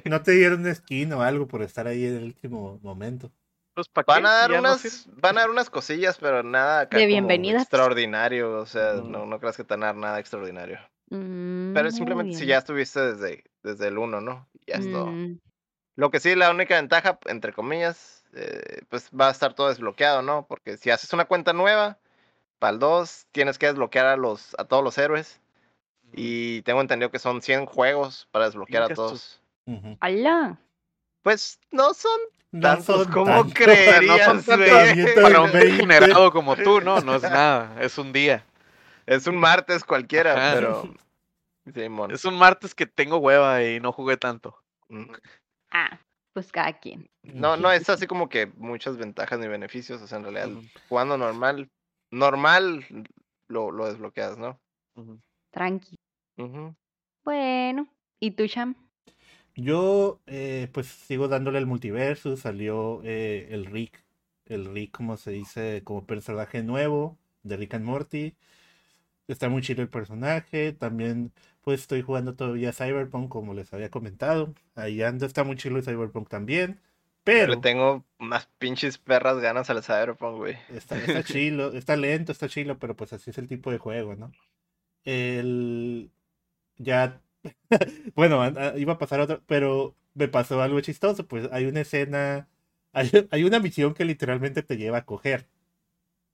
No te dieron un skin o algo por estar ahí en el último momento. Pues, ¿pa' Van a dar no unas, sirve. van a dar unas cosillas, pero nada acá De como bienvenidas. extraordinario, o sea, Ujú. no, no creas que te van a dar nada extraordinario. mm, Pero simplemente si ya estuviste desde, desde el 1, ¿no? Ya es todo. Mm, Lo que sí, la única ventaja, entre comillas, eh, pues va a estar todo desbloqueado, ¿no? Porque si haces una cuenta nueva, para el 2 tienes que desbloquear a los a todos los héroes. Y tengo entendido que son 100 juegos para desbloquear a todos. ¡Hala! Pues no son tantos como tantos. creerías, güey. Para un 20. degenerado como tú, no, no es nada. Es un día. Es un martes cualquiera, Ajá. pero... Simón. Es un martes que tengo hueva y no jugué tanto. Mm. Ah, pues cada quien. No, no es así como que muchas ventajas ni beneficios. O sea, en realidad, jugando normal, normal lo, lo desbloqueas, ¿no? ujú. Tranqui. Bueno. ¿Y tú, Sham? Yo, eh, pues sigo dándole el multiverso. Salió eh, el Rick, el Rick, como se dice, como personaje nuevo de Rick and Morty. Está muy chido el personaje. También, pues estoy jugando todavía Cyberpunk, como les había comentado. Ahí anda, está muy chido el Cyberpunk también. Pero Le tengo unas pinches perras ganas al Cyberpunk, güey. está, está chilo, está lento, está chilo, pero pues así es el tipo de juego, ¿no? El. Ya. bueno, iba a pasar otro, pero me pasó algo chistoso. Pues hay una escena. Hay, hay una misión que literalmente te lleva a coger.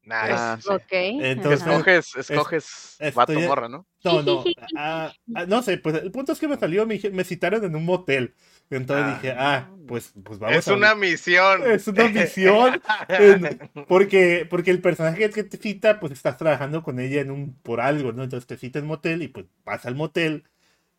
Nice. Ah, sí. Ok. Entonces-. Escoges, escoges vato estoy- morra, ¿no? No, no. ah, ah, no sé, pues el punto es que me salió, me, dije- me citaron en un motel. Entonces Ah. dije, ah, pues, pues vamos es a una misión. Es una misión. en- porque, porque el personaje que te cita, pues estás trabajando con ella en un por algo, ¿no? Entonces te cita en motel y pues pasa al motel.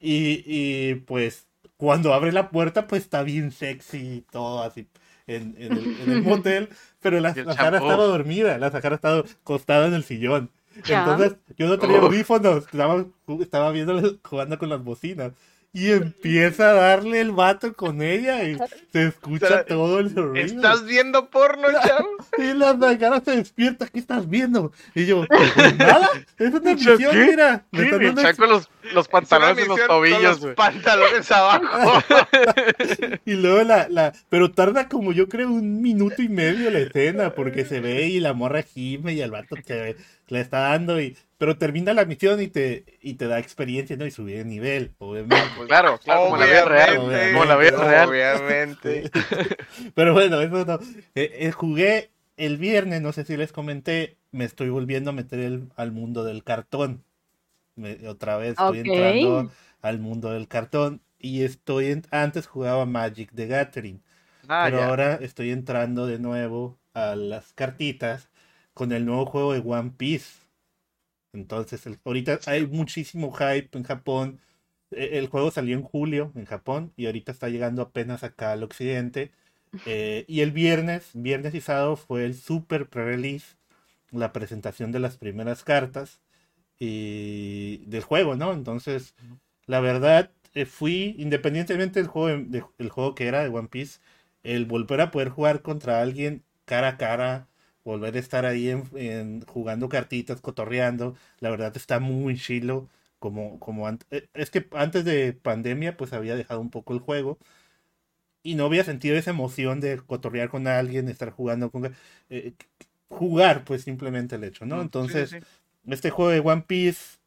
Y, y pues cuando abre la puerta, pues está bien sexy y todo así en, en el, en el motel. Pero la, la champú. estaba dormida, la Sara estaba acostada en el sillón. Entonces yo no tenía Uf. audífonos, estaba, estaba viendo, jugando con las bocinas. Y empieza a darle el vato con ella y se escucha Espera, todo el ruido. ¿Estás viendo porno, chavo? Y la cara se despierta, ¿qué estás viendo? Y yo, pues nada, es una misión, ¿Qué? mira. me Sí, están dando los, los pantalones en los tobillos, los pantalones abajo. Y luego la, la, pero tarda como yo creo un minuto y medio la escena, porque se ve y la morra gime y el vato que le está dando y, pero termina la misión y te, y te da experiencia, ¿no? Y subir de nivel, obviamente. Pues claro, claro, como la vida real. Obviamente. Como la vida real. Obviamente. Pero bueno, eso no. Eh, eh, jugué el viernes, no sé si les comenté, me estoy volviendo a meter el- al mundo del cartón. Me- otra vez estoy Ok. entrando al mundo del cartón. Y estoy en, antes jugaba Magic the Gathering. Ah, pero ya. ahora estoy entrando de nuevo a las cartitas con el nuevo juego de One Piece. Entonces, el- ahorita hay muchísimo hype en Japón. E- El juego salió en julio en Japón y ahorita está llegando apenas acá al occidente. Eh, y el viernes, viernes y sábado fue el super pre-release, la presentación de las primeras cartas y del juego, ¿no? Entonces, la verdad, eh, fui, independientemente del juego, de- de- del juego que era de One Piece, el volver a poder jugar contra alguien cara a cara, volver a estar ahí en, en- jugando cartitas, cotorreando, la verdad está muy chilo. Como, como eh, es que antes de pandemia, pues había dejado un poco el juego y no había sentido esa emoción de cotorrear con alguien, estar jugando con eh, jugar, pues simplemente el hecho, ¿no? Mm, Entonces, sí, sí. este juego de One Piece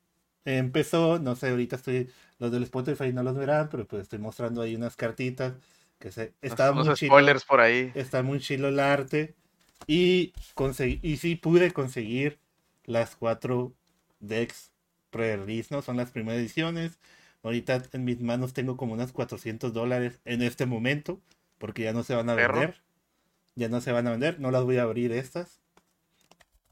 empezó, no sé, ahorita estoy, los del Spotify no los verán, pero pues estoy mostrando ahí unas cartitas que se, está muy spoilers por ahí. está muy chilo el arte y y sí pude conseguir las cuatro decks pre-release, ¿no? Son las primeras ediciones. Ahorita en mis manos tengo como unos 400 dólares en este momento, porque ya no se van a Perro. vender. Ya no se van a vender, no las voy a abrir estas.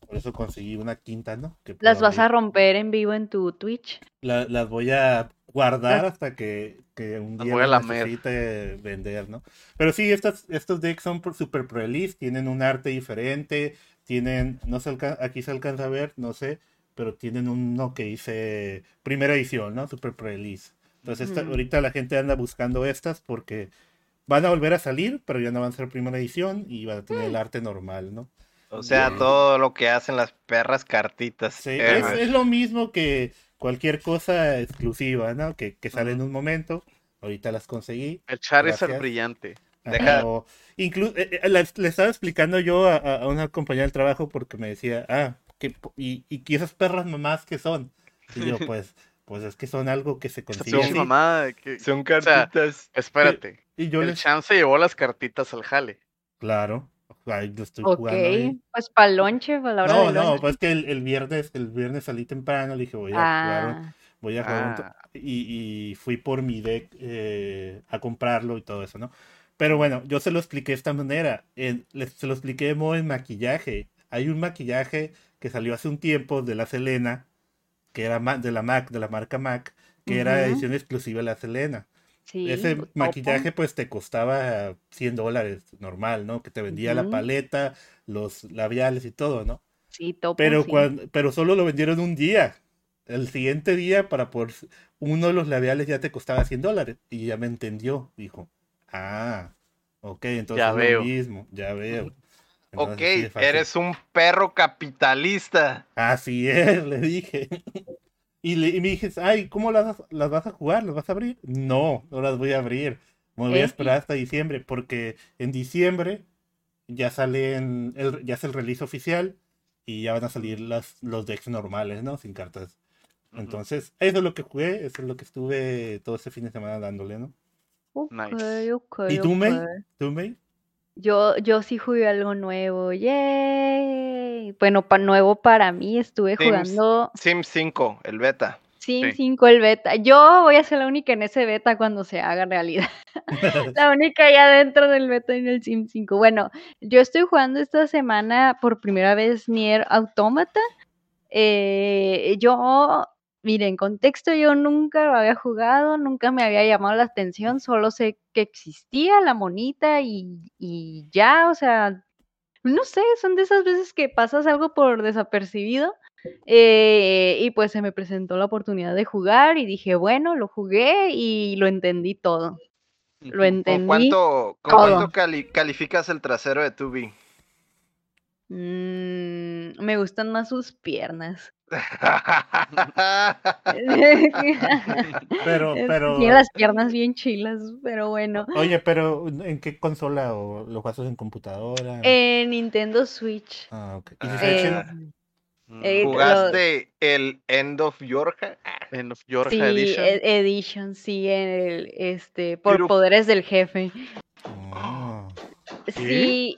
Por eso conseguí una quinta, ¿no? Que Las vas a abrir. romper en vivo en tu Twitch. La- las voy a guardar hasta que, que un Las día voy a necesite vender, ¿no? Pero sí, estas, estos decks son por- super pre-release, tienen un arte diferente, tienen, no se aquí se alcanza a ver, no sé, pero tienen uno que dice primera edición, ¿no? Super pre-release. Entonces esta- ahorita la gente anda buscando estas porque van a volver a salir, pero ya no van a ser primera edición y van a tener Mm. el arte normal, ¿no? O sea, Bien. todo lo que hacen las perras cartitas. Sí, Eh, es, es lo mismo que cualquier cosa exclusiva, ¿no? Que, que sale en un momento. Ahorita las conseguí. El Charizard Gracias. brillante. Deja- o inclu- eh, eh, le, le estaba explicando yo a, una compañera del trabajo porque me decía, ah, que, y, y que esas perras mamás que son. Y yo, pues, pues es que son algo que se consigue mamada. que- Son sea, cartitas. Espérate. Y yo el les, Chance llevó las cartitas al jale. claro, ahí lo estoy Ok, jugando. ahí. pues para lonche, para la hora No, no, pues que el, el viernes, el viernes salí temprano, le dije, voy a jugar Ah, voy a jugar Ah. y, y fui por mi deck eh, a comprarlo y todo eso, ¿no? Pero bueno, yo se lo expliqué de esta manera, en- les- se lo expliqué de modo en maquillaje. Hay un maquillaje que salió hace un tiempo de la Selena, que era de la Mac, de la marca Mac, que era edición exclusiva de la Selena. Sí, Ese topo. maquillaje pues te costaba 100 dólares normal, ¿no? Que te vendía la paleta, los labiales y todo, ¿no? Sí, topo, Pero, sí. cuan- pero solo lo vendieron un día. El siguiente día, para por uno de los labiales ya te costaba 100 dólares. Y ya me entendió. Dijo, ah, ok, entonces Ya es veo. lo mismo. Ya veo. Ok, Entonces, eres un perro capitalista. Así es, le dije. Y, le, y me dije, ay, ¿cómo las, vas- las vas a jugar? ¿Las vas a abrir? No, no las voy a abrir. Me voy a esperar hasta diciembre, porque en diciembre ya salen, el, ya es el release oficial y ya van a salir las, los decks normales, ¿no? Sin cartas. Entonces, eso es lo que jugué, eso es lo que estuve todo ese fin de semana dándole, ¿no? Ok, ok, ¿Y tú, May? ¿Tú, May? Yo, yo sí jugué algo nuevo. ¡Yay! Bueno, pa nuevo para mí, estuve Sims. jugando Sims 5, el beta. Sims Sí. 5 el beta. Yo voy a ser la única en ese beta cuando se haga realidad. La única ya dentro del beta en el Sims 5. Bueno, yo estoy jugando esta semana por primera vez Nier Automata. Eh, yo, miren, contexto, yo nunca lo había jugado, nunca me había llamado la atención, solo sé que existía la monita y, y ya, o sea, no sé, son de esas veces que pasas algo por desapercibido. eh, y pues se me presentó la oportunidad de jugar y dije, bueno, lo jugué y lo entendí todo. Lo entendí. ¿Con cuánto, con cuánto cali- calificas el trasero de Tubi? Mm, me gustan más sus piernas. Pero, pero. Tiene las piernas bien chilas, pero bueno. Oye, pero ¿en qué consola o lo juegas en computadora? En Nintendo Switch. Ah, ok. ¿Y si Eh, se Eh, echen- Mm. eh, ¿Jugaste el End of Yorka? End of Yorka Sí, Edition. e- Edition, sí, en el, este, por Pero- poderes del jefe. Ah. Sí,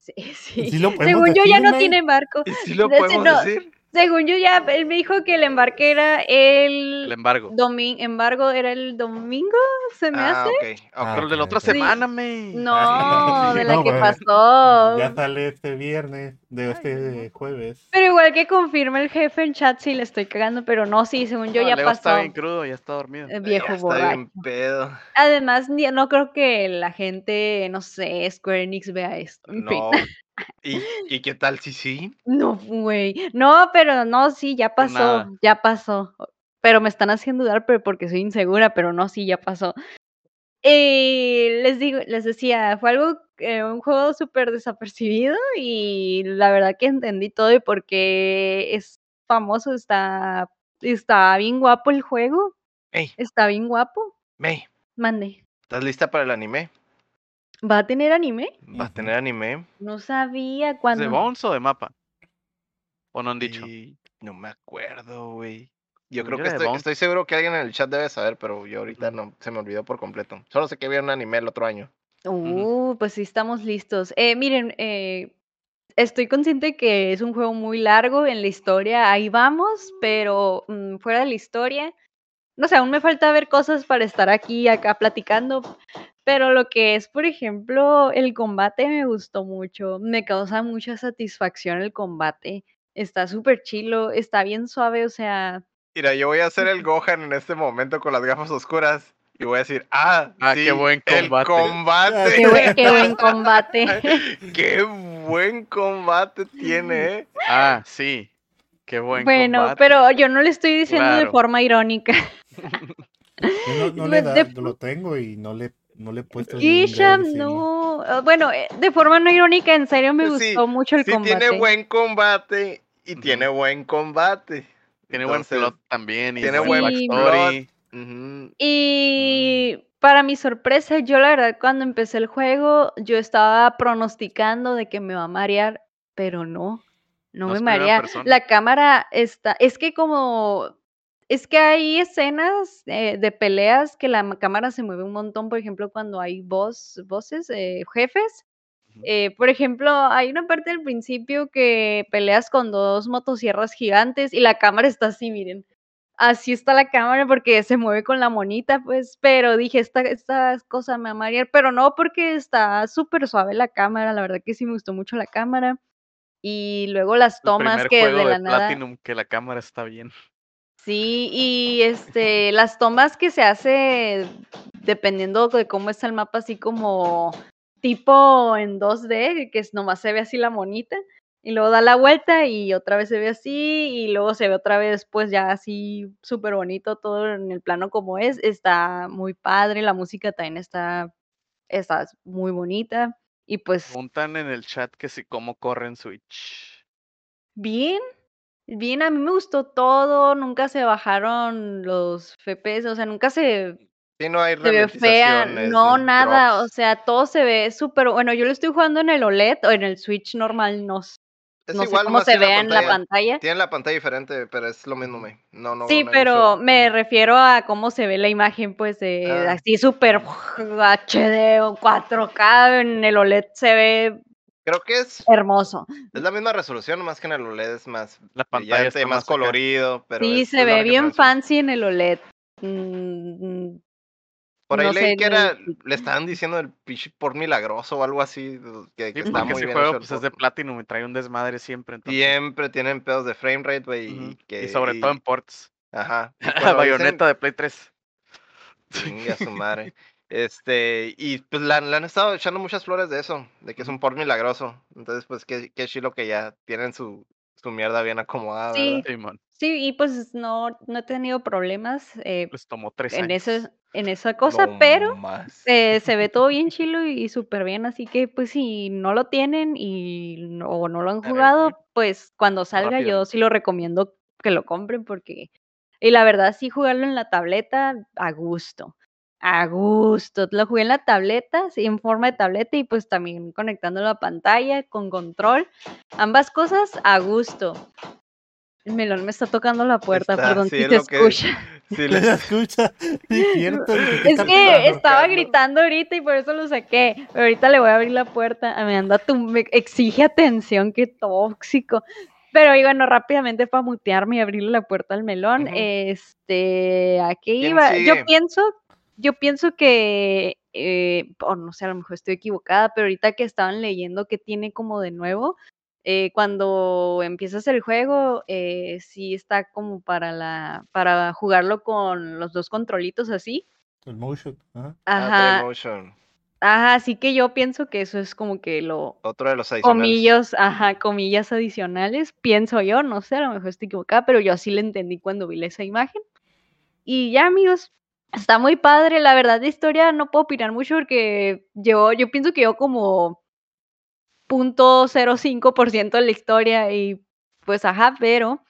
sí, sí. Sí lo podemos Según yo ya no May. tiene barco. ¿Y si lo Ese podemos no. decir? Según yo ya, él me dijo que el embarque era El el embargo. domingo, embargo era el domingo, se me Ah, hace. ok. ok. Ah, Pero el de la otra. Sí. semana, me. No, de la No, que pasó. Ya sale este viernes, de este jueves. Pero igual que confirma el jefe en chat si le estoy cagando, pero no, sí, según yo No, ya Leo está pasó. bien crudo, ya está dormido. eh, Viejo Ya está borracho. bien pedo. Además, no creo que la gente, no sé, Square Enix vea esto. En fin. No. ¿Y, ¿Y qué tal si sí? No, güey. No, pero no, sí, ya Pues pasó, nada. ya pasó. Pero me están haciendo dudar, pero porque soy insegura, pero no, sí, ya pasó. Eh, les digo, les decía, fue algo, eh, un juego súper desapercibido y la verdad que entendí todo y porque es famoso, está, está bien guapo el juego, Ey, está bien guapo. May, Mande. ¿estás lista para el anime? ¿Va a tener anime? ¿Va a tener anime? No sabía ¿Es de cuándo. Bones o de mapa? ¿O no han dicho? Y no me acuerdo, güey. Yo creo que estoy, seguro que alguien en el chat debe saber, pero yo ahorita no, se me olvidó por completo. Solo sé que había un anime el otro año. Uh, pues sí, estamos listos. Eh, miren, eh, estoy consciente que es un juego muy largo en la historia, ahí vamos, pero mm, fuera de la historia, no sé, aún me falta ver cosas para estar aquí, acá platicando, pero lo que es, por ejemplo, el combate me gustó mucho, me causa mucha satisfacción el combate, está súper chilo, está bien suave, o sea, Mira, yo voy a hacer el Gohan en este momento con las gafas oscuras y voy a decir, ah, Ah, sí, qué buen el combate. qué buen, qué buen combate. Qué buen combate tiene, ¿eh? Ah, sí. Qué buen Bueno, combate. pero yo no le estoy diciendo de forma irónica. Yo no, no le da, de- lo tengo y no le, no le he puesto. Isham, sí, no. ah, Bueno, eh, de forma no irónica, en serio me Sí, gustó mucho el Sí combate. tiene buen combate y tiene buen combate. Tiene buen plot también. Y tiene buen backstory. Y para mi sorpresa, yo la verdad cuando empecé el juego, yo estaba pronosticando de que me va a marear, pero no, no ¿No me marea. persona? La cámara está, es que como, es que hay escenas eh, de peleas que la ma- cámara se mueve un montón, por ejemplo, cuando hay voz, voces, eh, jefes. Eh, por ejemplo, hay una parte del principio que peleas con dos motosierras gigantes y la cámara está así, miren. Así está la cámara porque se mueve con la monita, pues, pero dije, esta, esta cosa me va a marear, pero no porque está súper suave la cámara, la verdad que sí me gustó mucho la cámara. Y luego las El tomas primer que juego de de, la nada. Platinum que la cámara está bien. Sí, y este, las tomas que se hace dependiendo de cómo está el mapa, así como tipo en 2D, que es nomás se ve así la monita, y luego da la vuelta y otra vez se ve así, y luego se ve otra vez pues ya así súper bonito todo en el plano como es, está muy padre, la música también está, está muy bonita, y pues Preguntan en el chat que si cómo corre en Switch. Bien, bien, a mí me gustó todo, nunca se bajaron los FPS, o sea, nunca se, Sí, no hay se ve fea, ralentizaciones, no, nada, o sea, todo se ve súper, bueno, yo lo estoy jugando en el OLED o en el Switch normal, no, Es no sé cómo se ve en la pantalla. Tiene la pantalla diferente, pero es lo mismo, me. No, no. Sí, no pero mucho- me refiero a cómo se ve la imagen, pues, de Ah. así súper HD o 4K, en el OLED se ve Creo que es, hermoso. es la misma resolución, más que en el OLED es más La pantalla brillante, está más acá. colorido. Pero Sí, es- se es ve bien fancy en el OLED. Mm, Por ahí no leí sé que era, ni- le estaban diciendo el pinche por milagroso o algo así, que, que Sí, está muy ese bien juego pues, es de. Platinum y trae un desmadre siempre. Entonces, Siempre tienen pedos de frame rate, güey, y que... y sobre todo en ports. Ajá. dicen- bayoneta de Play 3. Chingue a su madre. Este, y pues le han, le han estado echando muchas flores de eso, de que es un port milagroso. Entonces, pues qué, qué chilo que ya tienen su, su mierda bien acomodada, Sí. Sí, y pues no, no he tenido problemas eh, les tomó tres en, años. ese, en esa cosa, No pero eh, se ve todo bien chilo y, súper bien, así que pues si no lo tienen y no, o no lo han jugado, pues cuando salga Rápido. yo sí lo recomiendo que lo compren porque, y la verdad sí jugarlo en la tableta a gusto, a gusto, lo jugué en la tableta, sí, en forma de tableta y pues también conectando la pantalla con control, ambas cosas a gusto. El melón me está tocando la puerta, Está, perdón sí, si es que- escucha. Sí, ¿Le le- escucha? Sí, cierto. dije, ¿qué Es que estaba gritando ahorita y por eso lo saqué. Pero ahorita le voy a abrir la puerta. A mí anda tu, me exige atención, qué tóxico. Pero y bueno, rápidamente para mutearme y abrirle la puerta al melón. Ujú. Este, ¿a qué ¿Quién iba? Yo pienso, yo pienso que, eh, o no sé, a lo mejor estoy equivocada, pero ahorita que estaban leyendo que tiene como de nuevo, eh, cuando empiezas el juego, eh, sí está como para la, para jugarlo con los dos controlitos así. El motion. ajá. Ah, Ajá, motion. ajá, así que yo pienso que eso es como que lo, Otro de los adicionales. comillas, ajá, comillas adicionales, pienso yo, no sé, a lo mejor estoy equivocada, pero yo así le entendí cuando vi esa imagen. Y ya, amigos, está muy padre, la verdad de historia no puedo opinar mucho porque yo, yo pienso que yo como punto .05% de la historia y pues ajá, pero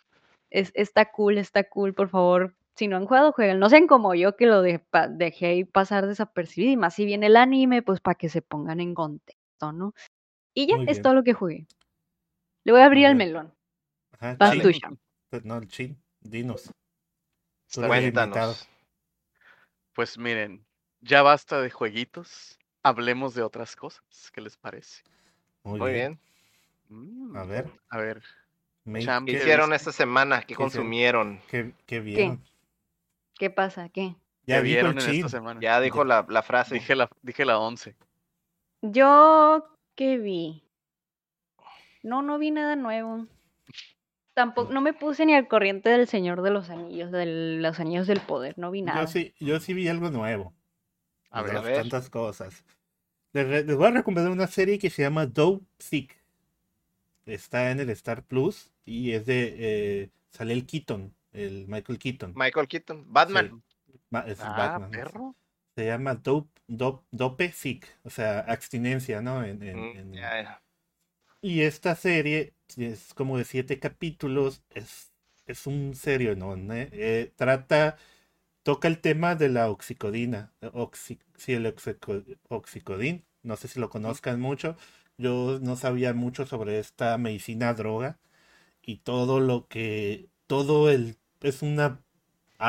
es, está cool, está cool, por favor, si no han jugado, jueguen. No sean como yo que lo de- pa- dejé ahí pasar desapercibido y más si viene el anime, pues para que se pongan en contexto, ¿no? Y ya, Muy es bien. todo lo que jugué. Le voy a abrir Muy el bien. melón. Ajá, Vas. Pues No, el chin. Dinos. Cuéntanos. Pues miren, ya basta de jueguitos. Hablemos de otras cosas. ¿Qué les parece? Muy, Muy bien. bien. Mm, A ver. A ver, ¿Qué ¿Qué hicieron esta semana? ¿Qué consumieron? Qué, qué bien. ¿Qué pasa? ¿Qué? Ya ¿qué dijo vieron el en esta semana? Ya dijo la, la frase. Dije la, dije la 11. Yo, ¿qué vi? No, no vi nada nuevo. Tampoco, no me puse ni al corriente del Señor de los Anillos, de los Anillos del Poder, no vi nada. Yo sí, yo sí vi algo nuevo. A ver, a ver. tantas cosas. Les, les voy a recomendar una serie que se llama Dope Sick. Está en el Star Plus y es de eh, sale el Keaton, el Michael Keaton. Michael Keaton. Batman. Ma- es Ah, Batman, perro. Se llama Dope, Dope, Dope Sick, o sea, abstinencia, ¿no? En- en- Mm, en-. Y esta serie es como de siete capítulos, es, es un serio, ¿no? Ne- eh, trata, toca el tema de la oxicodina, eh, oxi- sí, el oxico- oxicodín, no sé si lo conozcan mucho, yo no sabía mucho sobre esta medicina droga y todo lo que, todo el, es una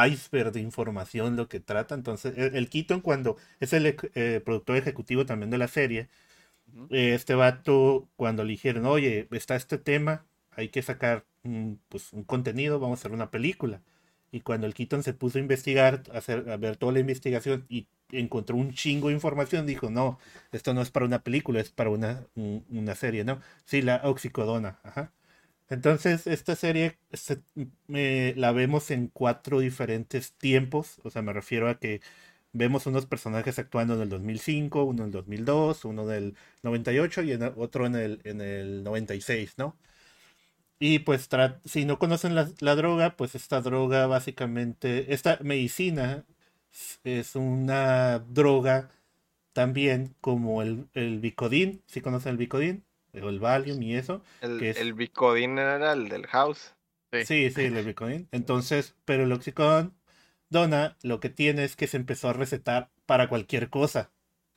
iceberg de información lo que trata, entonces el, el Keaton cuando es el eh, productor ejecutivo también de la serie, eh, este vato, cuando le dijeron, oye, está este tema, hay que sacar un, pues, un contenido, vamos a hacer una película. Y cuando el Keaton se puso a investigar, a, hacer, a ver toda la investigación y encontró un chingo de información, dijo, no, esto no es para una película, es para una, un- una serie, ¿no? Sí, la oxicodona. Entonces, esta serie se- eh, la vemos en cuatro diferentes tiempos, o sea, me refiero a que vemos unos personajes actuando en el 2005, uno en el 2002, uno del 98 y en el- otro en el, en el 96, ¿no? Y pues si no conocen la, la droga, pues esta droga básicamente, esta medicina es- una droga también como el, el Vicodin, si conocen el Vicodin, o el Valium y eso. El, que es- el Bicodín era el del House. Sí. Sí, sí, el Vicodin. Entonces, pero el Oxycontin, Dona, lo que tiene es que se empezó a recetar para cualquier cosa.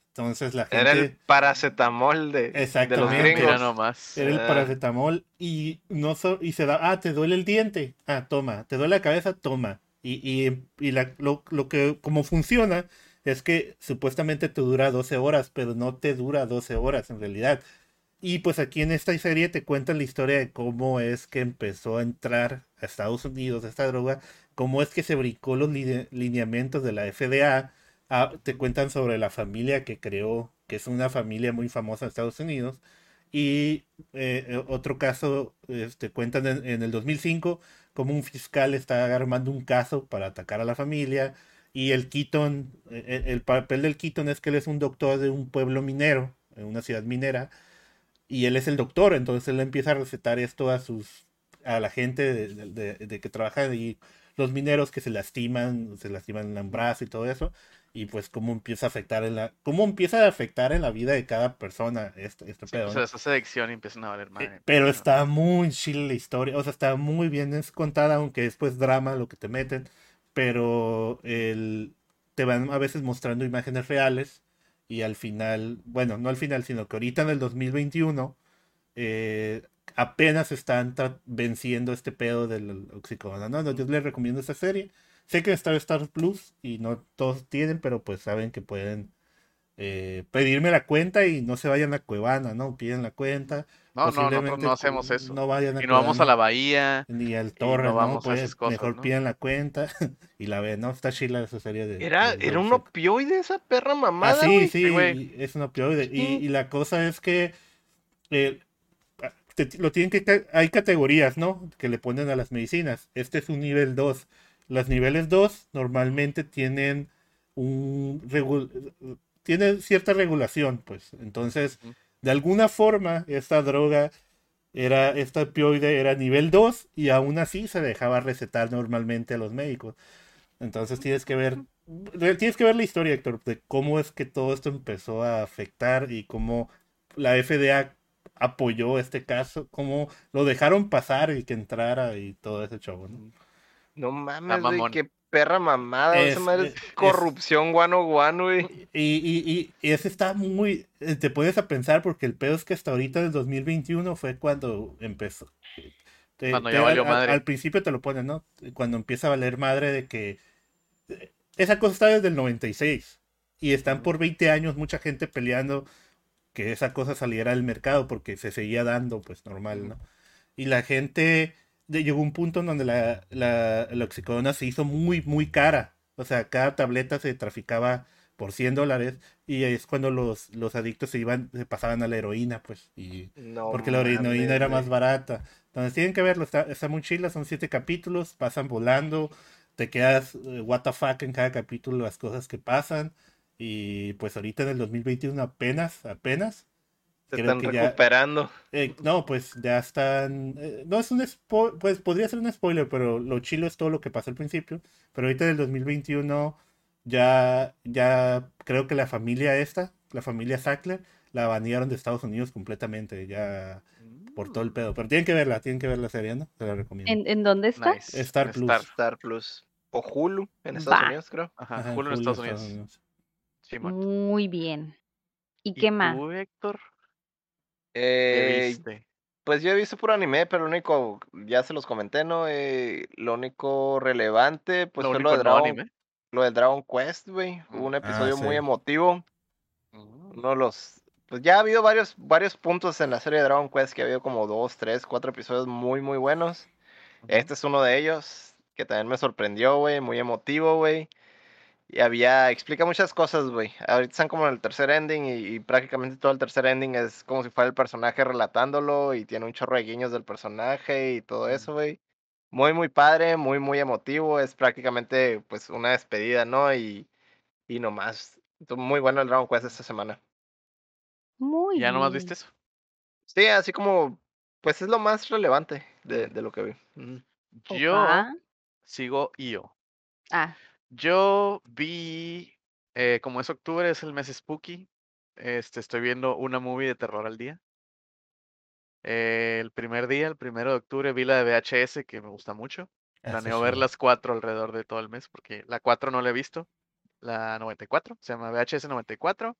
Entonces la Era el gente paracetamol de, de los gringos. Nomás. era el Ah. paracetamol y no so- y se da, ah, te duele el diente, ah, toma, te duele la cabeza, toma. Y, y, y la- lo, lo que, como funciona, es que supuestamente te dura 12 horas, pero no te dura 12 horas en realidad. Y pues aquí en esta serie te cuentan la historia de cómo es que empezó a entrar a Estados Unidos esta droga, cómo es que se brincó los line- lineamientos de la FDA. Ah, te cuentan sobre la familia que creó, que es una familia muy famosa en Estados Unidos. Y eh, eh, otro caso, este, cuentan en, en el 2005 cómo un fiscal está armando un caso para atacar a la familia. Y el Keaton, eh, el, el papel del Keaton es que él es un doctor de un pueblo minero, en una ciudad minera. Y él es el doctor, entonces él empieza a recetar esto a sus a la gente de, de- que trabaja ahí, los mineros que se lastiman, se lastiman en el brazo y todo eso, y pues cómo empieza a afectar en la, cómo empieza a afectar en la vida de cada persona este, este Sí, pedo, ¿no? se les hace adicción y empiezan a valer Eh, madre. Pero está muy chile la historia, o sea, está muy bien es contada, aunque después drama lo que te meten, pero el, te van a veces mostrando imágenes reales y al final, bueno, no al final, sino que ahorita en el 2021 eh, apenas están venciendo este pedo del oxicodona. No, no, yo les recomiendo esta serie. Sé que está en Star Plus y no todos tienen, pero pues saben que pueden eh, pedirme la cuenta y no se vayan a Cuevana, ¿no? Piden la cuenta. No, no, nosotros no hacemos eso. No vayan a Y no vamos a la bahía. ni al Torre, no ¿no? vamos a Pues esas cosas, mejor ¿no? pidan la cuenta y la ven, ¿no? Está chila esa serie de... Era, de era un opioide esa perra Ah, mamada, sí, güey. sí, Sí, güey. es un opioide. Y, Sí. y la cosa es que eh, ah, te- lo tienen que hay categorías, ¿no? Que le ponen a las medicinas. Este es un nivel 2. Los niveles 2 normalmente tienen un tienen cierta regulación, pues. Entonces, de alguna forma, esta droga era, esta opioide era nivel 2 y aún así se dejaba recetar normalmente a los médicos. Entonces tienes que ver, tienes que ver la historia, Héctor, de cómo es que todo esto empezó a afectar y cómo la FDA apoyó este caso, cómo lo dejaron pasar y que entrara y todo ese show, ¿no? No mames, güey, qué perra mamada. Es- esa madre es, es- corrupción guano guano, güey. Y, y, y, y ese está muy, eh, te puedes a pensar porque el pedo es que hasta ahorita en el 2021 fue cuando empezó. Te- Cuando te- ya valió al, madre. al principio te lo ponen, ¿no? Cuando empieza a valer madre de que eh, esa cosa está desde el 96 y están por 20 años mucha gente peleando que esa cosa saliera al mercado porque se seguía dando pues normal, ¿no? Y la gente llegó a un punto en donde la, la, la oxicodona se hizo muy, muy cara. O sea, cada tableta se traficaba por 100 dólares y es cuando los, los adictos se iban, se pasaban a la heroína, pues, y No porque la heroína era más barata. Entonces tienen que verlo, está, está muy chila, son siete capítulos, pasan volando, te quedas eh, what the fuck en cada capítulo, las cosas que pasan. Y pues ahorita en el 2021 apenas, apenas. Se creo están que ya- recuperando. eh, no, pues ya están. eh, no es un spoiler, pues podría ser un spoiler, pero lo chilo es todo lo que pasó al principio. Pero ahorita en el 2021 ya, ya creo que la familia esta, la familia Sackler, la banearon de Estados Unidos completamente, ya por todo el pedo. Pero tienen que verla, tienen que ver la serie, ¿no? Te la recomiendo. ¿En, en dónde está? Nice. Star Plus. Star Plus. O Hulu en Estados. Unidos, creo. Ajá, Ajá, Hulu en Hulu, Estados Unidos. Simón. Muy bien. ¿Y ¿Y qué más? tú, Héctor? ¿Qué Eh, viste? pues yo he visto puro anime, pero lo único, ya se los comenté, ¿no? Eh, lo único relevante, pues Lo fue único lo de no Dragon, anime. lo del Dragon Quest, güey. Hubo un Ah, episodio muy emotivo. Mm. Uno de los. Pues ya ha habido varios, varios puntos en la serie de Dragon Quest que ha habido como dos, tres, cuatro episodios muy, muy buenos. Este es uno de ellos, que también me sorprendió, güey, muy emotivo, güey. Y había, explica muchas cosas, güey. Ahorita están como en el tercer ending y, y prácticamente todo el tercer ending es como si fuera el personaje relatándolo y tiene un chorro de guiños del personaje y todo eso, güey. Muy, muy padre, muy, muy emotivo. Es prácticamente, pues, una despedida, ¿no? Y, y nomás. Muy bueno el Dragon Quest esta semana. Muy ¿Ya nomás viste eso? Sí, así como, pues es lo más relevante de, de lo que vi. Yo sigo yo. Ah, Yo vi, eh, como es octubre, es el mes spooky. Este, estoy viendo una movie de terror al día. Eh, el primer día, el primero de octubre, vi la de VHS, que me gusta mucho. Planeo ver las cuatro alrededor de todo el mes, porque la 4 no la he visto. La 94, se llama VHS 94.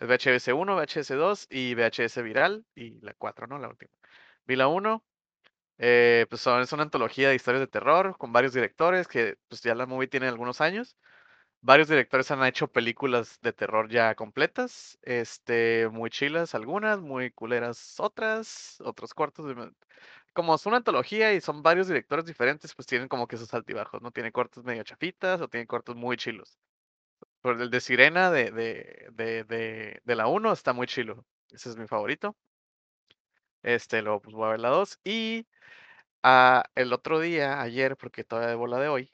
Es VHS 1, VHS 2 y VHS viral. Y la 4, ¿no? La última. Vi la 1. Eh, pues es una antología de historias de terror con varios directores que pues ya la movie tiene algunos años. Varios directores han hecho películas de terror ya completas, este, muy chilas algunas, muy culeras otras, otros cortos. Como es una antología y son varios directores diferentes, pues tienen como que sus altibajos, ¿no? Tiene cortos medio chafitas o tiene cortos muy chilos. Pero el de Sirena de, de, de, de la 1 está muy chilo. Ese es mi favorito. Este, luego pues voy a ver la 2. Y ah, el otro día, ayer, porque todavía debo la de hoy,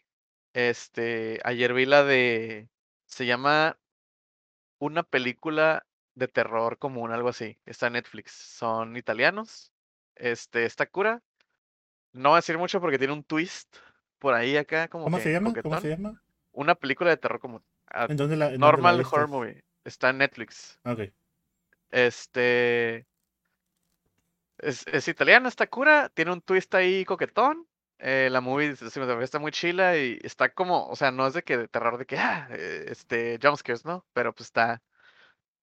este, ayer vi la de, se llama una película de terror común, algo así. Está en Netflix. Son italianos. Este, está cura. No voy a decir mucho porque tiene un twist por ahí acá como ¿Cómo que se llama? ¿Cómo se llama? Una película de terror como ah, ¿En dónde la, en dónde la normal horror movie. Está en Netflix. Ok. Este es, es italiana, está cura, tiene un twist ahí coquetón. eh, la movie cinematográfica está muy chila y está como, o sea, no es de que de terror de que ah, eh, este jumpscares, ¿no? Pero pues está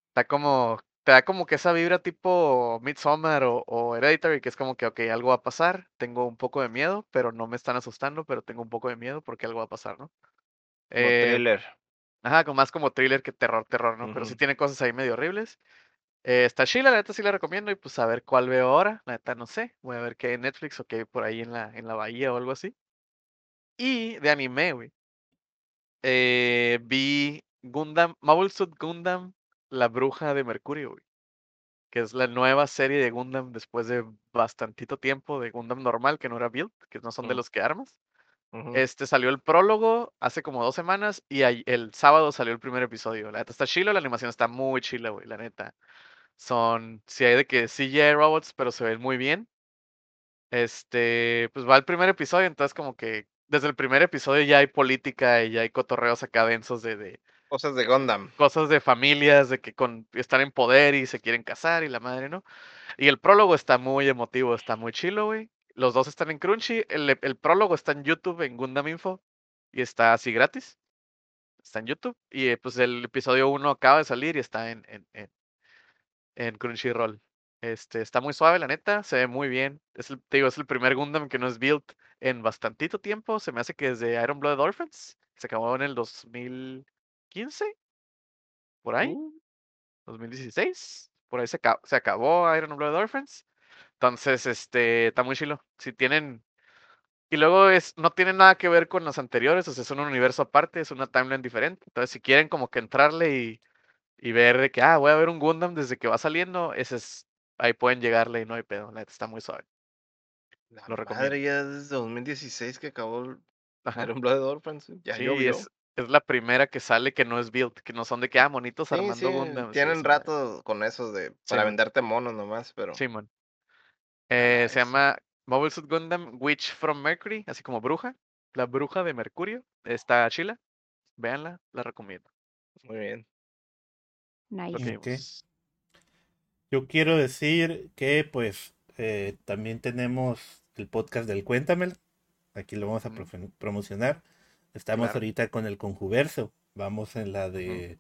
está como te da como que esa vibra tipo Midsommar o, o Hereditary, que es como que, ok, algo va a pasar, tengo un poco de miedo, pero no me están asustando, pero tengo un poco de miedo porque algo va a pasar, ¿no? Como Eh, thriller. Ajá, como más como thriller que terror, terror, ¿no? Pero sí tiene cosas ahí medio horribles. Eh, está chila, la neta sí la recomiendo y pues a ver cuál veo ahora. La neta no sé. Voy a ver qué hay en Netflix o qué hay por ahí en la, en la bahía o algo así. Y de anime, güey. Eh, vi Gundam, Mobile Suit Gundam, la bruja de Mercurio, güey. Que es la nueva serie de Gundam después de bastantito tiempo de Gundam normal, que no era build, que no son de los que armas. Este salió el prólogo hace como dos semanas y el sábado salió el primer episodio. La neta está chilo, la animación está muy chila, güey, la neta. Son, sí hay de que CGI robots, pero se ven muy bien. Este, pues va el primer episodio, entonces como que desde el primer episodio ya hay política y ya hay cotorreos acá densos de, de Cosas de Gundam. cosas de familias, de que con, están en poder y se quieren casar y la madre, ¿no? Y el prólogo está muy emotivo, está muy chilo, güey. Los dos están en Crunchy. El, el prólogo está en YouTube, en Gundam Info. Y está así gratis. Está en YouTube. Y eh, pues el episodio 1 acaba de salir y está en, en, en, en Crunchyroll. Este, está muy suave, la neta. Se ve muy bien. Es el, te digo, es el primer Gundam que no es built en bastantito tiempo. Se me hace que desde Iron Blood Orphans. Se acabó en el 2015. Por ahí. Uh, 2016. Por ahí se, acab- se acabó Iron Blood Orphans. Entonces, este, está muy chilo. Si tienen. Y luego es, no tiene nada que ver con los anteriores, o sea, es un universo aparte, es una timeline diferente. Entonces, si quieren como que entrarle y, y ver de que, ah, voy a ver un Gundam desde que va saliendo, ese es, ahí pueden llegarle y no hay pedo, la está muy suave. la Lo recomiendo. madre ya desde 2016 que acabó el. Iron Blood Orphans. Ya Sí, llovió. es, es la primera que sale que no es build, que no son de que, ah, monitos Sí, armando sí, Gundam. tienen rato con eso de para man. venderte monos nomás, pero Simón. Eh, Se llama Mobile Suit Gundam Witch from Mercury, así como bruja. La bruja de Mercurio. Está chila. Véanla, la recomiendo. muy bien. Nice. Yo quiero decir que pues eh, también tenemos el podcast del Cuéntamelo. Aquí lo vamos a promocionar. Estamos Claro. ahorita con el Conjuverso. Vamos en la de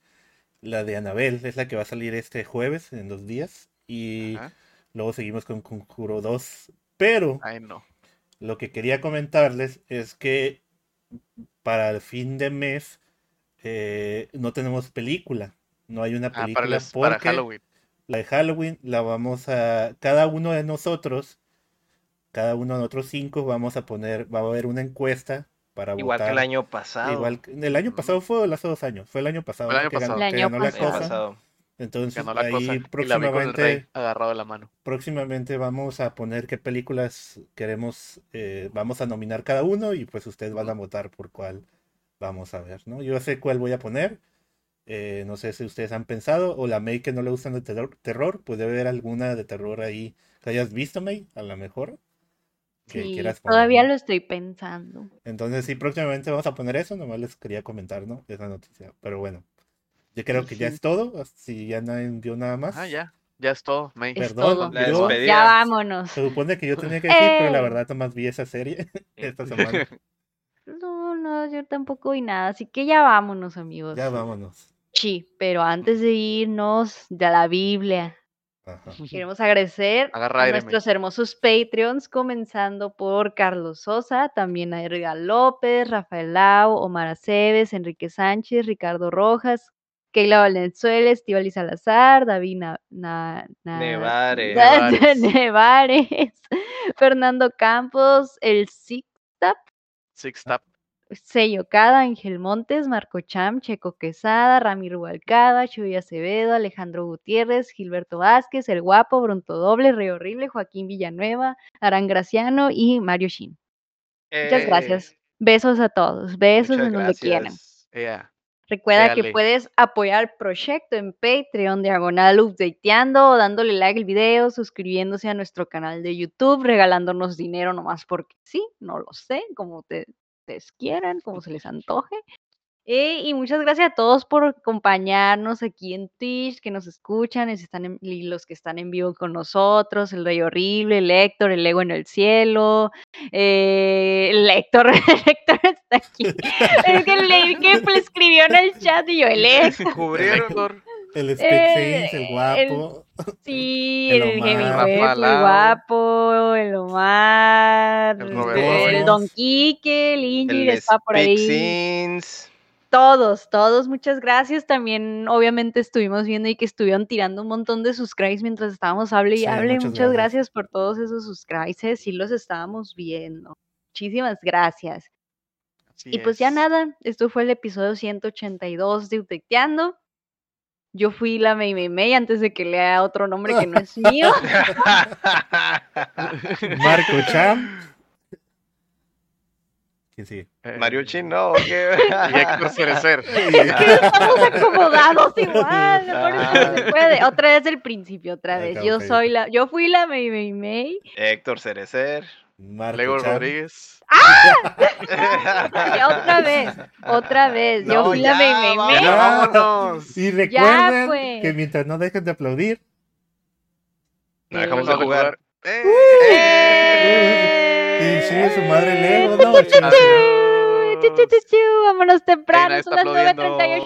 la de Anabel, es la que va a salir este jueves en dos días. Y Ajá. luego seguimos con Conjuro 2. Pero Ay, no. lo que quería comentarles es que para el fin de mes eh, no tenemos película. No hay una Ah, para, película les- para Halloween. la de Halloween la vamos a, cada uno de nosotros, cada uno de nosotros cinco vamos a poner, va a haber una encuesta para Igual que el año pasado. Igual que- el año pasado fue hace dos años, fue el año pasado, El año que ganó, pasado. El que año ganó pasado. cosa. Entonces Ganó la ahí cosa. Próximamente, agarrado de la mano. próximamente vamos a poner qué películas queremos, eh, vamos a nominar cada uno y pues ustedes van a votar por cuál vamos a ver, ¿no? Yo sé cuál voy a poner. Eh, no sé si ustedes han pensado, o la May que no le gustan de terror, terror, puede haber alguna de terror ahí que hayas visto, May, a lo mejor. Que Sí, quieras poner, todavía ¿no? lo estoy pensando. Entonces sí, próximamente vamos a poner eso, nomás les quería comentar, ¿no? Esa noticia. Pero bueno, yo creo que ya es todo, si ya nadie envió nada más. Ah, ya. Ya es todo, May. Es Perdón, todo. Yo-. Ya vámonos. Se supone que yo tenía que decir, pero la verdad nomás vi esa serie esta semana. No, no, yo tampoco vi nada, así que ya vámonos, amigos. Ya vámonos. Sí, pero antes de irnos de la Biblia, Ajá. queremos agradecer Agarra a nuestros hermosos Patreons, comenzando por Carlos Sosa, también a Edgar López, Rafael Lau, Omar Aceves, Enrique Sánchez, Ricardo Rojas, Keila Valenzuela, Estivali Salazar, David Na- Na- Na- Nevares. Da- Nevares. Nevares, Fernando Campos, el Zictap, Six Tap. Sello Cada, Ángel Montes, Marco Cham, Checo Quesada, Ramiro Balcada, Chuy Acevedo, Alejandro Gutiérrez, Gilberto Vázquez, El Guapo, Bronto Doble, Rey Horrible, Joaquín Villanueva, Arán Graciano y Mario Shin. Muchas Eh, gracias. Besos a todos. Besos en donde quieran. Yeah. Recuerda que puedes apoyar el proyecto en Patreon, diagonal updateando, dándole like al video, suscribiéndose a nuestro canal de YouTube, regalándonos dinero nomás porque sí, no lo sé, como te, ustedes quieran, como se les antoje. Eh, y muchas gracias a todos por acompañarnos aquí en Twitch, que nos escuchan, y están en- y los que están en vivo con nosotros, el Rey Horrible, el Héctor, el Ego en el Cielo, eh, el Héctor, el Héctor está aquí. Es que leí que le escribió en el chat y yo, el Héctor. El Eh, Speak el el- guapo. Sí, El el. Hemingway, el guapo, el Omar, El este, Robert el Don Quique, el Ingrid El está por ahí. Todos, todos, muchas gracias. También, obviamente, estuvimos viendo y que estuvieron tirando un montón de subscribes mientras estábamos hable y Sí, hable. muchas Muchas, gracias. gracias. por todos esos subscribes. Sí los estábamos viendo. Muchísimas gracias. así y pues ya nada, esto fue el episodio 182 de Utecteando. Yo fui la Mei Mei Mei antes de que lea otro nombre que no es mío. Marco Cham. ¿Quién sigue? Eh, Mariucci, no. ¿o qué? Y Héctor Cerecer. Estamos acomodados igual. no Ah. se puede. Otra vez del principio, otra vez. Yo soy la, yo fui la Mei Mei Mei. Héctor Cerecer. Marco Lego. Rodríguez. Y otra vez, otra vez. Yo No, fui ya, la vámonos. Y recuerden pues. que mientras no dejen de aplaudir, No dejamos Vamos de jugar. Eh, ¡Eh! sí, su madre Lego, ¿no? Vámonos temprano, son las aplaudiendo. 9.38